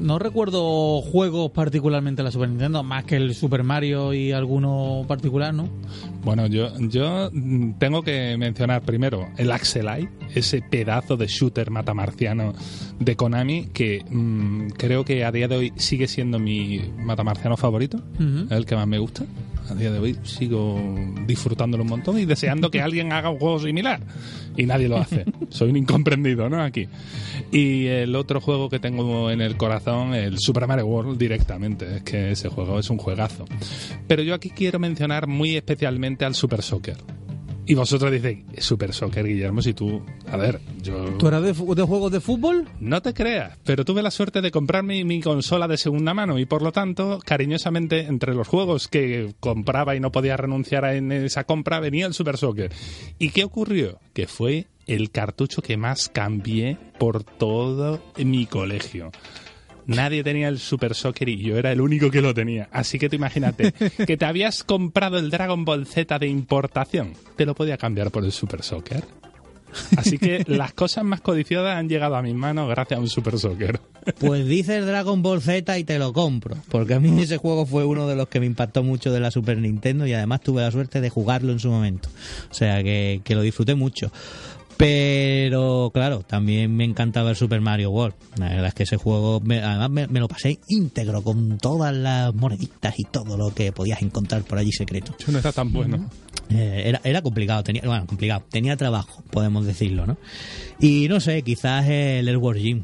No recuerdo juegos particularmente de la Super Nintendo, más que el Super Mario y alguno particular, ¿no? Bueno, yo, yo tengo que mencionar primero el Axelite, ese pedazo de shooter matamarciano de Konami que mm, creo que a día de hoy sigue siendo mi matamarciano favorito, Ujú. el que más me gusta. A día de hoy sigo disfrutándolo un montón y deseando que alguien haga un juego similar. Y nadie lo hace. Soy un incomprendido, ¿no? Aquí. Y el otro juego que tengo en el corazón, el Super Mario World, directamente. Es que ese juego es un juegazo. Pero yo aquí quiero mencionar muy especialmente al Super Soccer. Y vosotros dices, Super Soccer, Guillermo, si tú... A ver, yo... ¿Tú eras de, de juegos de fútbol? No te creas, pero tuve la suerte de comprarme mi consola de segunda mano y por lo tanto, cariñosamente, entre los juegos que compraba y no podía renunciar a en esa compra, venía el Super Soccer. ¿Y qué ocurrió? Que fue el cartucho que más cambié por todo mi colegio. Nadie tenía el Super Soccer y yo era el único que lo tenía. Así que tú imagínate que te habías comprado el Dragon Ball Z de importación. Te lo podía cambiar por el Super Soccer. Así que las cosas más codiciadas han llegado a mis manos gracias a un Super Soccer. Pues dices Dragon Ball Z y te lo compro, porque a mí ese juego fue uno de los que me impactó mucho de la Super Nintendo y además tuve la suerte de jugarlo en su momento. O sea que, que lo disfruté mucho. Pero claro, también me encantaba el Super Mario World. La verdad es que ese juego, me- además me, me lo pasé íntegro con todas las moneditas y todo lo que podías encontrar por allí secreto. Eso no era tan bueno. Eh, era, era complicado, tenía, bueno, complicado, tenía trabajo, podemos decirlo, ¿no? Y no sé, quizás el Edward Jim.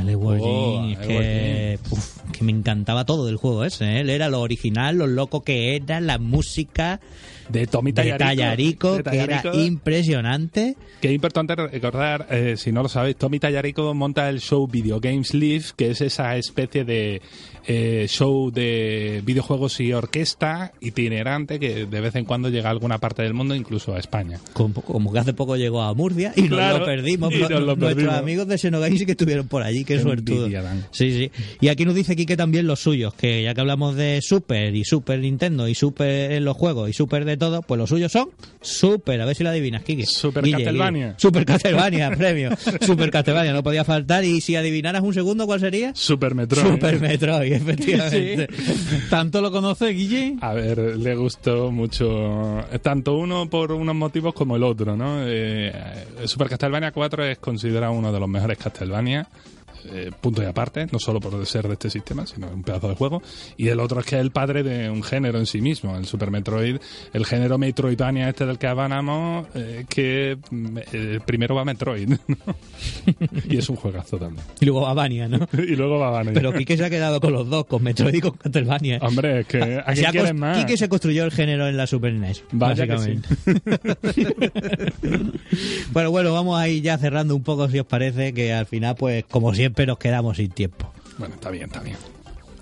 El Edward Oh, Jim, es que, uf, que me encantaba todo del juego ese, ¿eh? Él era lo original, lo loco que era, la música De Tommy de Tallarico. Que era impresionante. Que es importante recordar, eh, si no lo sabéis, Tommy Tallarico monta el show Video Games Live, que es esa especie de eh, show de videojuegos y orquesta itinerante que de vez en cuando llega a alguna parte del mundo, incluso a España. Como, como que hace poco llegó a Murcia y Claro, nos lo perdimos. y nos lo Nuestros perdimos. amigos de Xenogames sí que estuvieron por allí, qué Qué suertudo. envidia. Sí, sí. Y aquí nos dice Quique también los suyos, que ya que hablamos de Super y Super Nintendo y Super en los juegos y Super de todo, pues los suyos son Super. A ver si lo adivinas, Quique. Super Guille, Castlevania. Guille. Super Castlevania, premio. Super Castlevania, no podía faltar. Y si adivinaras un segundo, ¿cuál sería? Super Metroid. Super Metroid, efectivamente. ¿Tanto lo conoce, Guille? A ver, le gustó mucho, eh, tanto uno por unos motivos como el otro, ¿no? Eh, Super Castlevania 4 es considerado uno de los mejores Castlevania, eh, punto y aparte, no solo por ser de este sistema, sino un pedazo de juego. Y el otro es que es el padre de un género en sí mismo, el Super Metroid, el género Metroidvania este del que hablamos, eh, que mm, el primero va Metroid, ¿no? y es un juegazo también. Y luego Avania, ¿no? Y luego va a Banner. Pero Quique se ha quedado con los dos, con Metroid y con Castlevania. Hombre, es que ¿a quién más? Quique se construyó el género en la Super NES. Vaya básicamente. bueno, bueno, vamos a ir ya cerrando un poco, si os parece, que al final, pues, como siempre, nos quedamos sin tiempo. Bueno, está bien, está bien.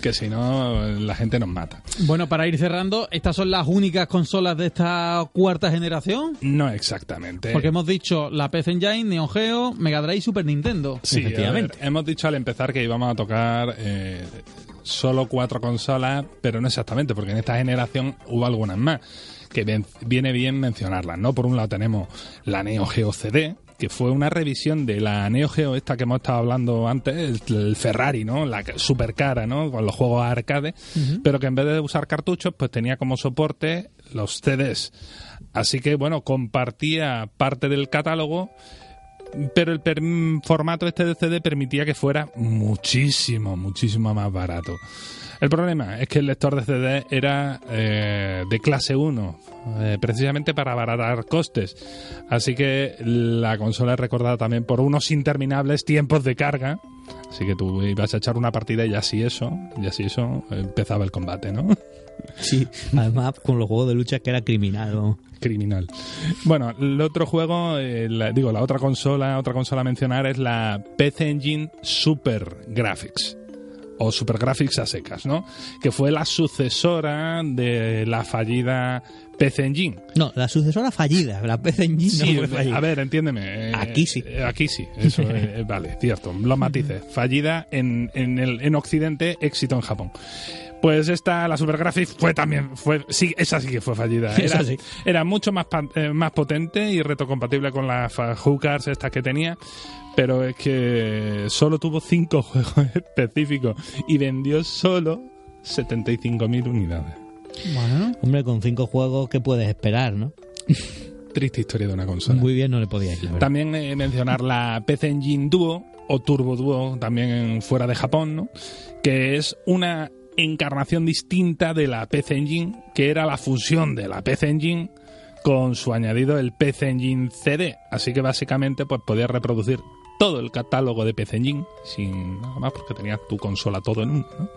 Que si no, la gente nos mata. Bueno, para ir cerrando, ¿estas son las únicas consolas de esta cuarta generación? No exactamente. Porque hemos dicho la PC Engine, Neo Geo, Mega Drive y Super Nintendo. Sí, Efectivamente. ver, hemos dicho al empezar que íbamos a tocar eh, solo cuatro consolas, pero no exactamente, porque en esta generación hubo algunas más, que viene bien mencionarlas, ¿no? Por un lado tenemos la Neo Geo CD, que fue una revisión de la Neo Geo, esta que hemos estado hablando antes, el, Ferrari, ¿no? La super cara, ¿no? Con los juegos arcade, pero que en vez de usar cartuchos, pues tenía como soporte los CDs. Así que, bueno, compartía parte del catálogo pero el per- formato este de CD permitía que fuera muchísimo, muchísimo más barato. El problema es que el lector de CD era eh, de clase 1, eh, precisamente para abaratar costes. Así que la consola es recordada también por unos interminables tiempos de carga. Así que tú ibas a echar una partida y así eso, y así eso empezaba el combate, ¿no? Sí, además con los juegos de lucha que era criminal. criminal. Bueno, el otro juego, eh, la- digo, la otra consola, otra consola a mencionar es la PC Engine Super Graphics o Super Graphics a secas, ¿no? Que fue la sucesora de la fallida PC Engine. No, la sucesora fallida, la PC Engine Sí, no fue fallida. a ver, entiéndeme. eh, Aquí sí. eh, Aquí sí, eso, eh, eh, vale, cierto. Los matices. Fallida en, en, el, en Occidente, éxito en Japón. Pues esta, la Super Graphics, fue también, fue, sí, esa sí que fue fallida. Era, sí. era mucho más, eh, más potente y retrocompatible con las hookers estas que tenía, pero es que solo tuvo cinco juegos específicos y vendió solo 75.000 unidades. Bueno, Hombre, con cinco juegos, ¿qué puedes esperar, no? Triste historia de una consola. Muy bien no le podía ir, la. También eh, mencionar la PC Engine Duo o Turbo Duo, también fuera de Japón, ¿no? que es una encarnación distinta de la PC Engine, que era la fusión de la PC Engine con su añadido el PC Engine CD. Así que básicamente pues podías reproducir todo el catálogo de PC Engine sin nada más porque tenías tu consola todo en uno. ¿no?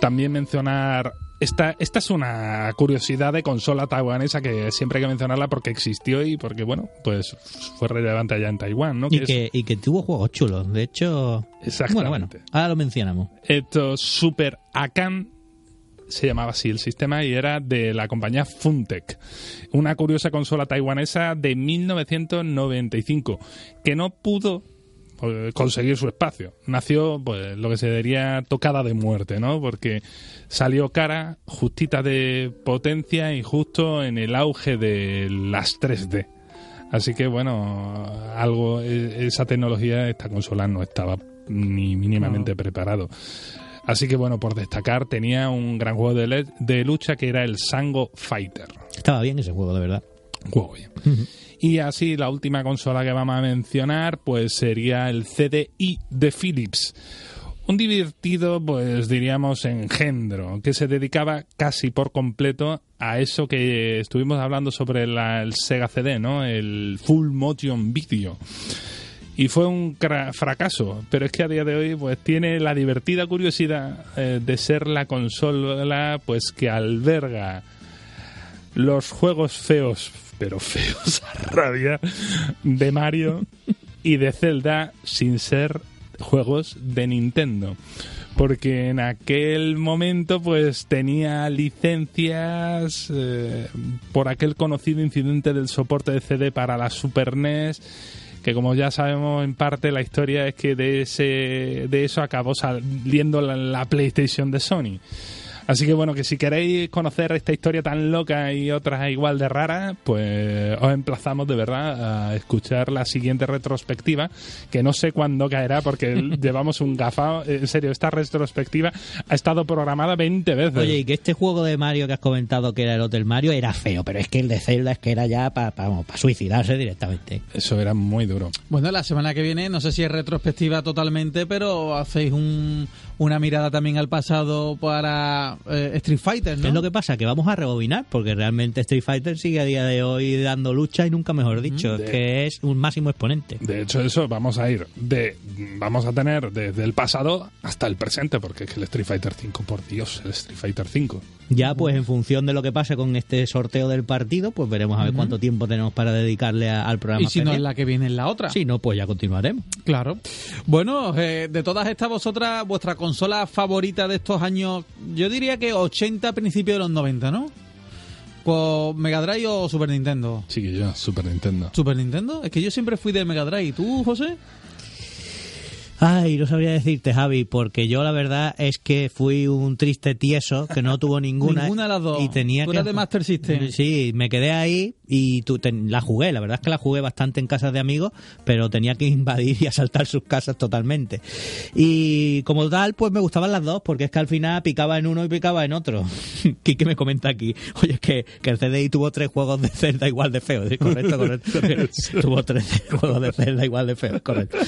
También mencionar esta, esta es una curiosidad de consola taiwanesa que siempre hay que mencionarla porque existió y porque, bueno, pues fue relevante allá en Taiwán, ¿no? Y que, y que tuvo juegos chulos. De hecho, Exactamente. bueno, bueno, ahora lo mencionamos. Esto Super Akan se llamaba así el sistema y era de la compañía Funtech, una curiosa consola taiwanesa de 1995 que no pudo pues, conseguir su espacio. Nació pues lo que se diría tocada de muerte, ¿no? Porque salió cara, justita de potencia y justo en el auge de las 3D. Así que bueno, algo e- esa tecnología esta consola no estaba ni mínimamente preparado. Así que bueno, por destacar, tenía un gran juego de, de lucha que era el Sango Fighter. Estaba bien ese juego, de verdad. Juego bien. Y así la última consola que vamos a mencionar pues sería el CDI de Philips. Un divertido, pues diríamos, engendro, que se dedicaba casi por completo a eso que estuvimos hablando sobre la- el Sega CD, ¿no? El Full Motion Video. Y fue un fracaso, pero es que a día de hoy pues tiene la divertida curiosidad eh, de ser la consola pues que alberga los juegos feos, pero feos a rabia, de Mario y de Zelda sin ser juegos de Nintendo. Porque en aquel momento pues tenía licencias eh, por aquel conocido incidente del soporte de CD para la Super NES que como ya sabemos en parte la historia es que de ese de eso acabó saliendo la, la PlayStation de Sony. Así que bueno, que si queréis conocer esta historia tan loca y otras igual de raras, pues os emplazamos de verdad a escuchar la siguiente retrospectiva, que no sé cuándo caerá porque llevamos un gafao. En serio, esta retrospectiva ha estado programada 20 veces. Oye, y que este juego de Mario que has comentado que era el Hotel Mario era feo, pero es que el de Zelda es que era ya para suicidarse directamente. Eso era muy duro. Bueno, la semana que viene, no sé si es retrospectiva totalmente, pero hacéis un, una mirada también al pasado para eh, Street Fighter, ¿no? Es lo que pasa, que vamos a rebobinar, porque realmente Street Fighter sigue a día de hoy dando lucha y nunca mejor dicho, De- que es un máximo exponente. De hecho, eso vamos a ir de. Vamos a tener desde el pasado hasta el presente, porque es que el Street Fighter 5, por Dios, el Street Fighter 5. Ya, pues en función de lo que pase con este sorteo del partido, pues veremos a ver cuánto tiempo tenemos para dedicarle a- al programa. y si no es la que viene, es la otra. Si no, pues ya continuaremos. Claro. Bueno, eh, de todas estas, vosotras, vuestra consola favorita de estos años, yo diría que 80, principios de los 90, ¿no? Pues Mega Drive o Super Nintendo. Chiquillo, Super Nintendo. ¿Super Nintendo? Es que yo siempre fui de Mega Drive. ¿Y tú, José? Ay, no sabría decirte, Javi, porque yo la verdad es que fui un triste tieso que no tuvo ninguna. Ninguna de las dos. Y tenía Tú que. eras de Master System. Sí, me quedé ahí y tú la jugué, la verdad es que la jugué bastante en casas de amigos, pero tenía que invadir y asaltar sus casas totalmente. Y como tal, pues me gustaban las dos, porque es que al final picaba en uno y picaba en otro. ¿Qué me comenta aquí? Oye, es que, que el CDI tuvo tres juegos de Zelda igual de feos, correcto, correcto. tuvo tres juegos de Zelda igual de feos, correcto.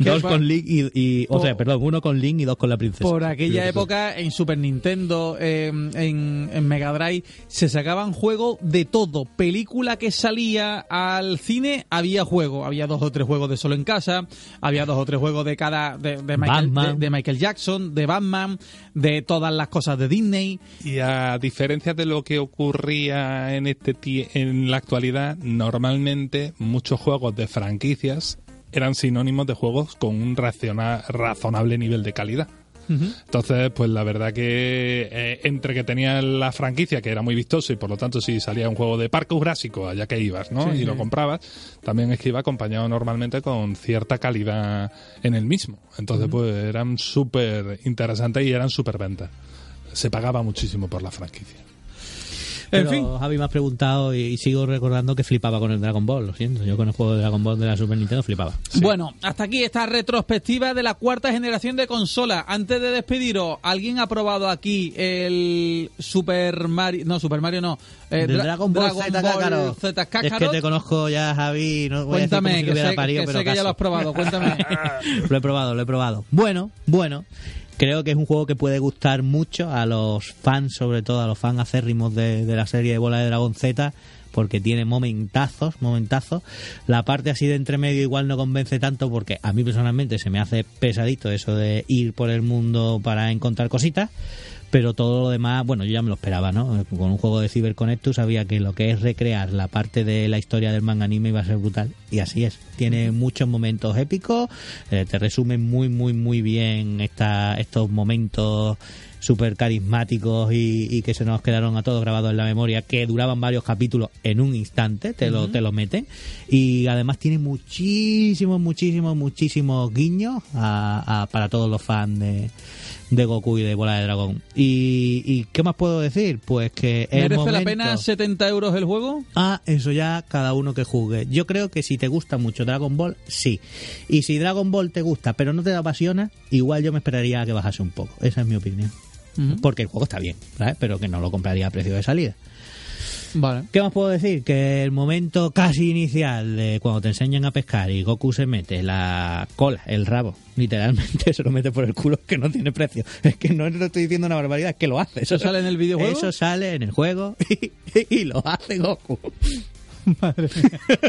dos con Link y, o sea, perdón, uno con Link y dos con la princesa. Por aquella época en Super Nintendo, en, en Mega Drive, se sacaban juegos de todo película que salía al cine había juego, había dos o tres juegos de solo en casa, había dos o tres juegos de cada de, Michael, de, Michael, Jackson, de Batman, de todas las cosas de Disney. Y a diferencia de lo que ocurría en este en la actualidad, normalmente muchos juegos de franquicias eran sinónimos de juegos con un razonable nivel de calidad. Entonces, pues la verdad que eh, entre que tenía la franquicia, que era muy vistoso, y por lo tanto si salía un juego de Parque Jurásico, allá que ibas, ¿no? y lo comprabas, también es que iba acompañado normalmente con cierta calidad en el mismo. Entonces, pues eran súper interesantes y eran súper ventas. Se pagaba muchísimo por la franquicia. Pero fin. Javi me ha preguntado y, sigo recordando que flipaba con el Dragon Ball, lo siento. Yo con el juego de Dragon Ball de la Super Nintendo flipaba. Bueno, hasta aquí esta retrospectiva de la cuarta generación de consola. Antes de despediros, ¿alguien ha probado aquí el Super Mario? No, Super Mario no. Eh, Dragon Ball, Z, Es que te conozco ya, Javi. No voy cuéntame, que, sé, que, sé que ya lo has probado. Cuéntame. lo he probado, lo he probado. Bueno, bueno. Creo que es un juego que puede gustar mucho a los fans, sobre todo a los fans acérrimos de, de la serie de Bola de Dragón Z, porque tiene momentazos, momentazos. La parte así de entremedio igual no convence tanto porque a mí personalmente se me hace pesadito eso de ir por el mundo para encontrar cositas pero todo lo demás, bueno, yo ya me lo esperaba, ¿no? Con un juego de CyberConnect sabía que lo que es recrear la parte de la historia del manga anime iba a ser brutal y así es. Tiene muchos momentos épicos, eh, te resumen muy, muy, muy bien esta, estos momentos súper carismáticos y, que se nos quedaron a todos grabados en la memoria, que duraban varios capítulos en un instante, te lo, te lo meten. Y además tiene muchísimos, muchísimos, muchísimos guiños para todos los fans de, de Goku y de Bola de Dragón. ¿Y, qué más puedo decir? Pues que... ¿Merece la pena 70 euros el juego? Ah, eso ya cada uno que juegue. Yo creo que si te gusta mucho Dragon Ball, sí. Y si Dragon Ball te gusta pero no te apasiona, igual yo me esperaría a que bajase un poco. Esa es mi opinión. Porque el juego está bien, ¿sabes? Pero que no lo compraría a precio de salida. Vale. ¿Qué más puedo decir? Que el momento casi inicial de cuando te enseñan a pescar y Goku se mete la cola, el rabo, literalmente se lo mete por el culo, que no tiene precio. Es que no estoy diciendo una barbaridad, es que lo hace. ¿Eso, sale en el videojuego? Eso sale en el juego y, lo hace Goku. Madre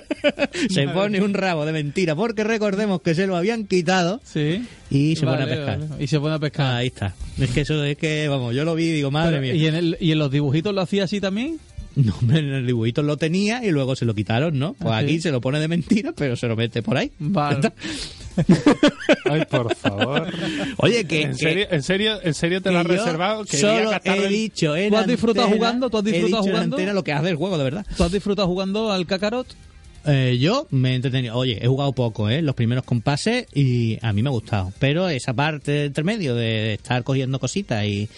se pone un rabo de mentira porque recordemos que se lo habían quitado sí. y se pone a pescar. Y se pone a pescar. Ahí está. Es que eso es que, vamos, yo lo vi y digo, madre mía. ¿y en, el, ¿Y en los dibujitos lo hacía así también? No, en el dibujito lo tenía y luego se lo quitaron, ¿no? Pues ¿Ah, aquí se lo pone de mentira, pero se lo mete por ahí. Vale. Ay, por favor. Oye, que. ¿En, serio, ¿en, serio, ¿En serio te lo has reservado? Solo he dicho ¿Tú has disfrutado jugando? ¿Tú has disfrutado jugando? En lo que hace el juego, de verdad. ¿Tú has disfrutado jugando al Kakarot? Eh, yo me he entretenido. Oye, he jugado poco, ¿eh? Los primeros compases y a mí me ha gustado. Pero esa parte de intermedio de estar cogiendo cositas y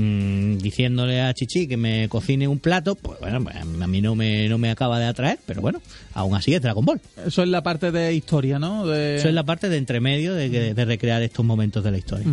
Mm, diciéndole a Chichi que me cocine un plato, pues bueno, pues, a mí no me, no me acaba de atraer, pero bueno, aún así es Dragon Ball. Eso es la parte de historia, ¿no? Eso es la parte de entremedio de, de recrear estos momentos de la historia.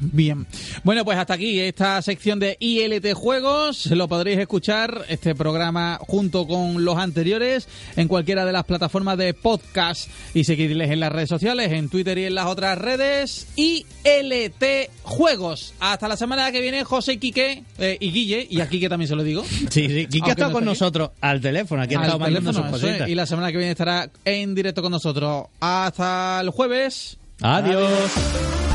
Bien. Bueno, pues hasta aquí esta sección de ILT Juegos. Lo podréis escuchar, este programa, junto con los anteriores, en cualquiera de las plataformas de podcast y seguirles en las redes sociales, en Twitter y en las otras redes. ILT Juegos. Hasta la semana que viene, José Quique eh, y Guille, y a Quique también se lo digo. Sí, sí, Quique ha estado con nosotros al teléfono, aquí ha estado mandando sus cositas. Y la semana que viene estará en directo con nosotros. Hasta el jueves. Adiós.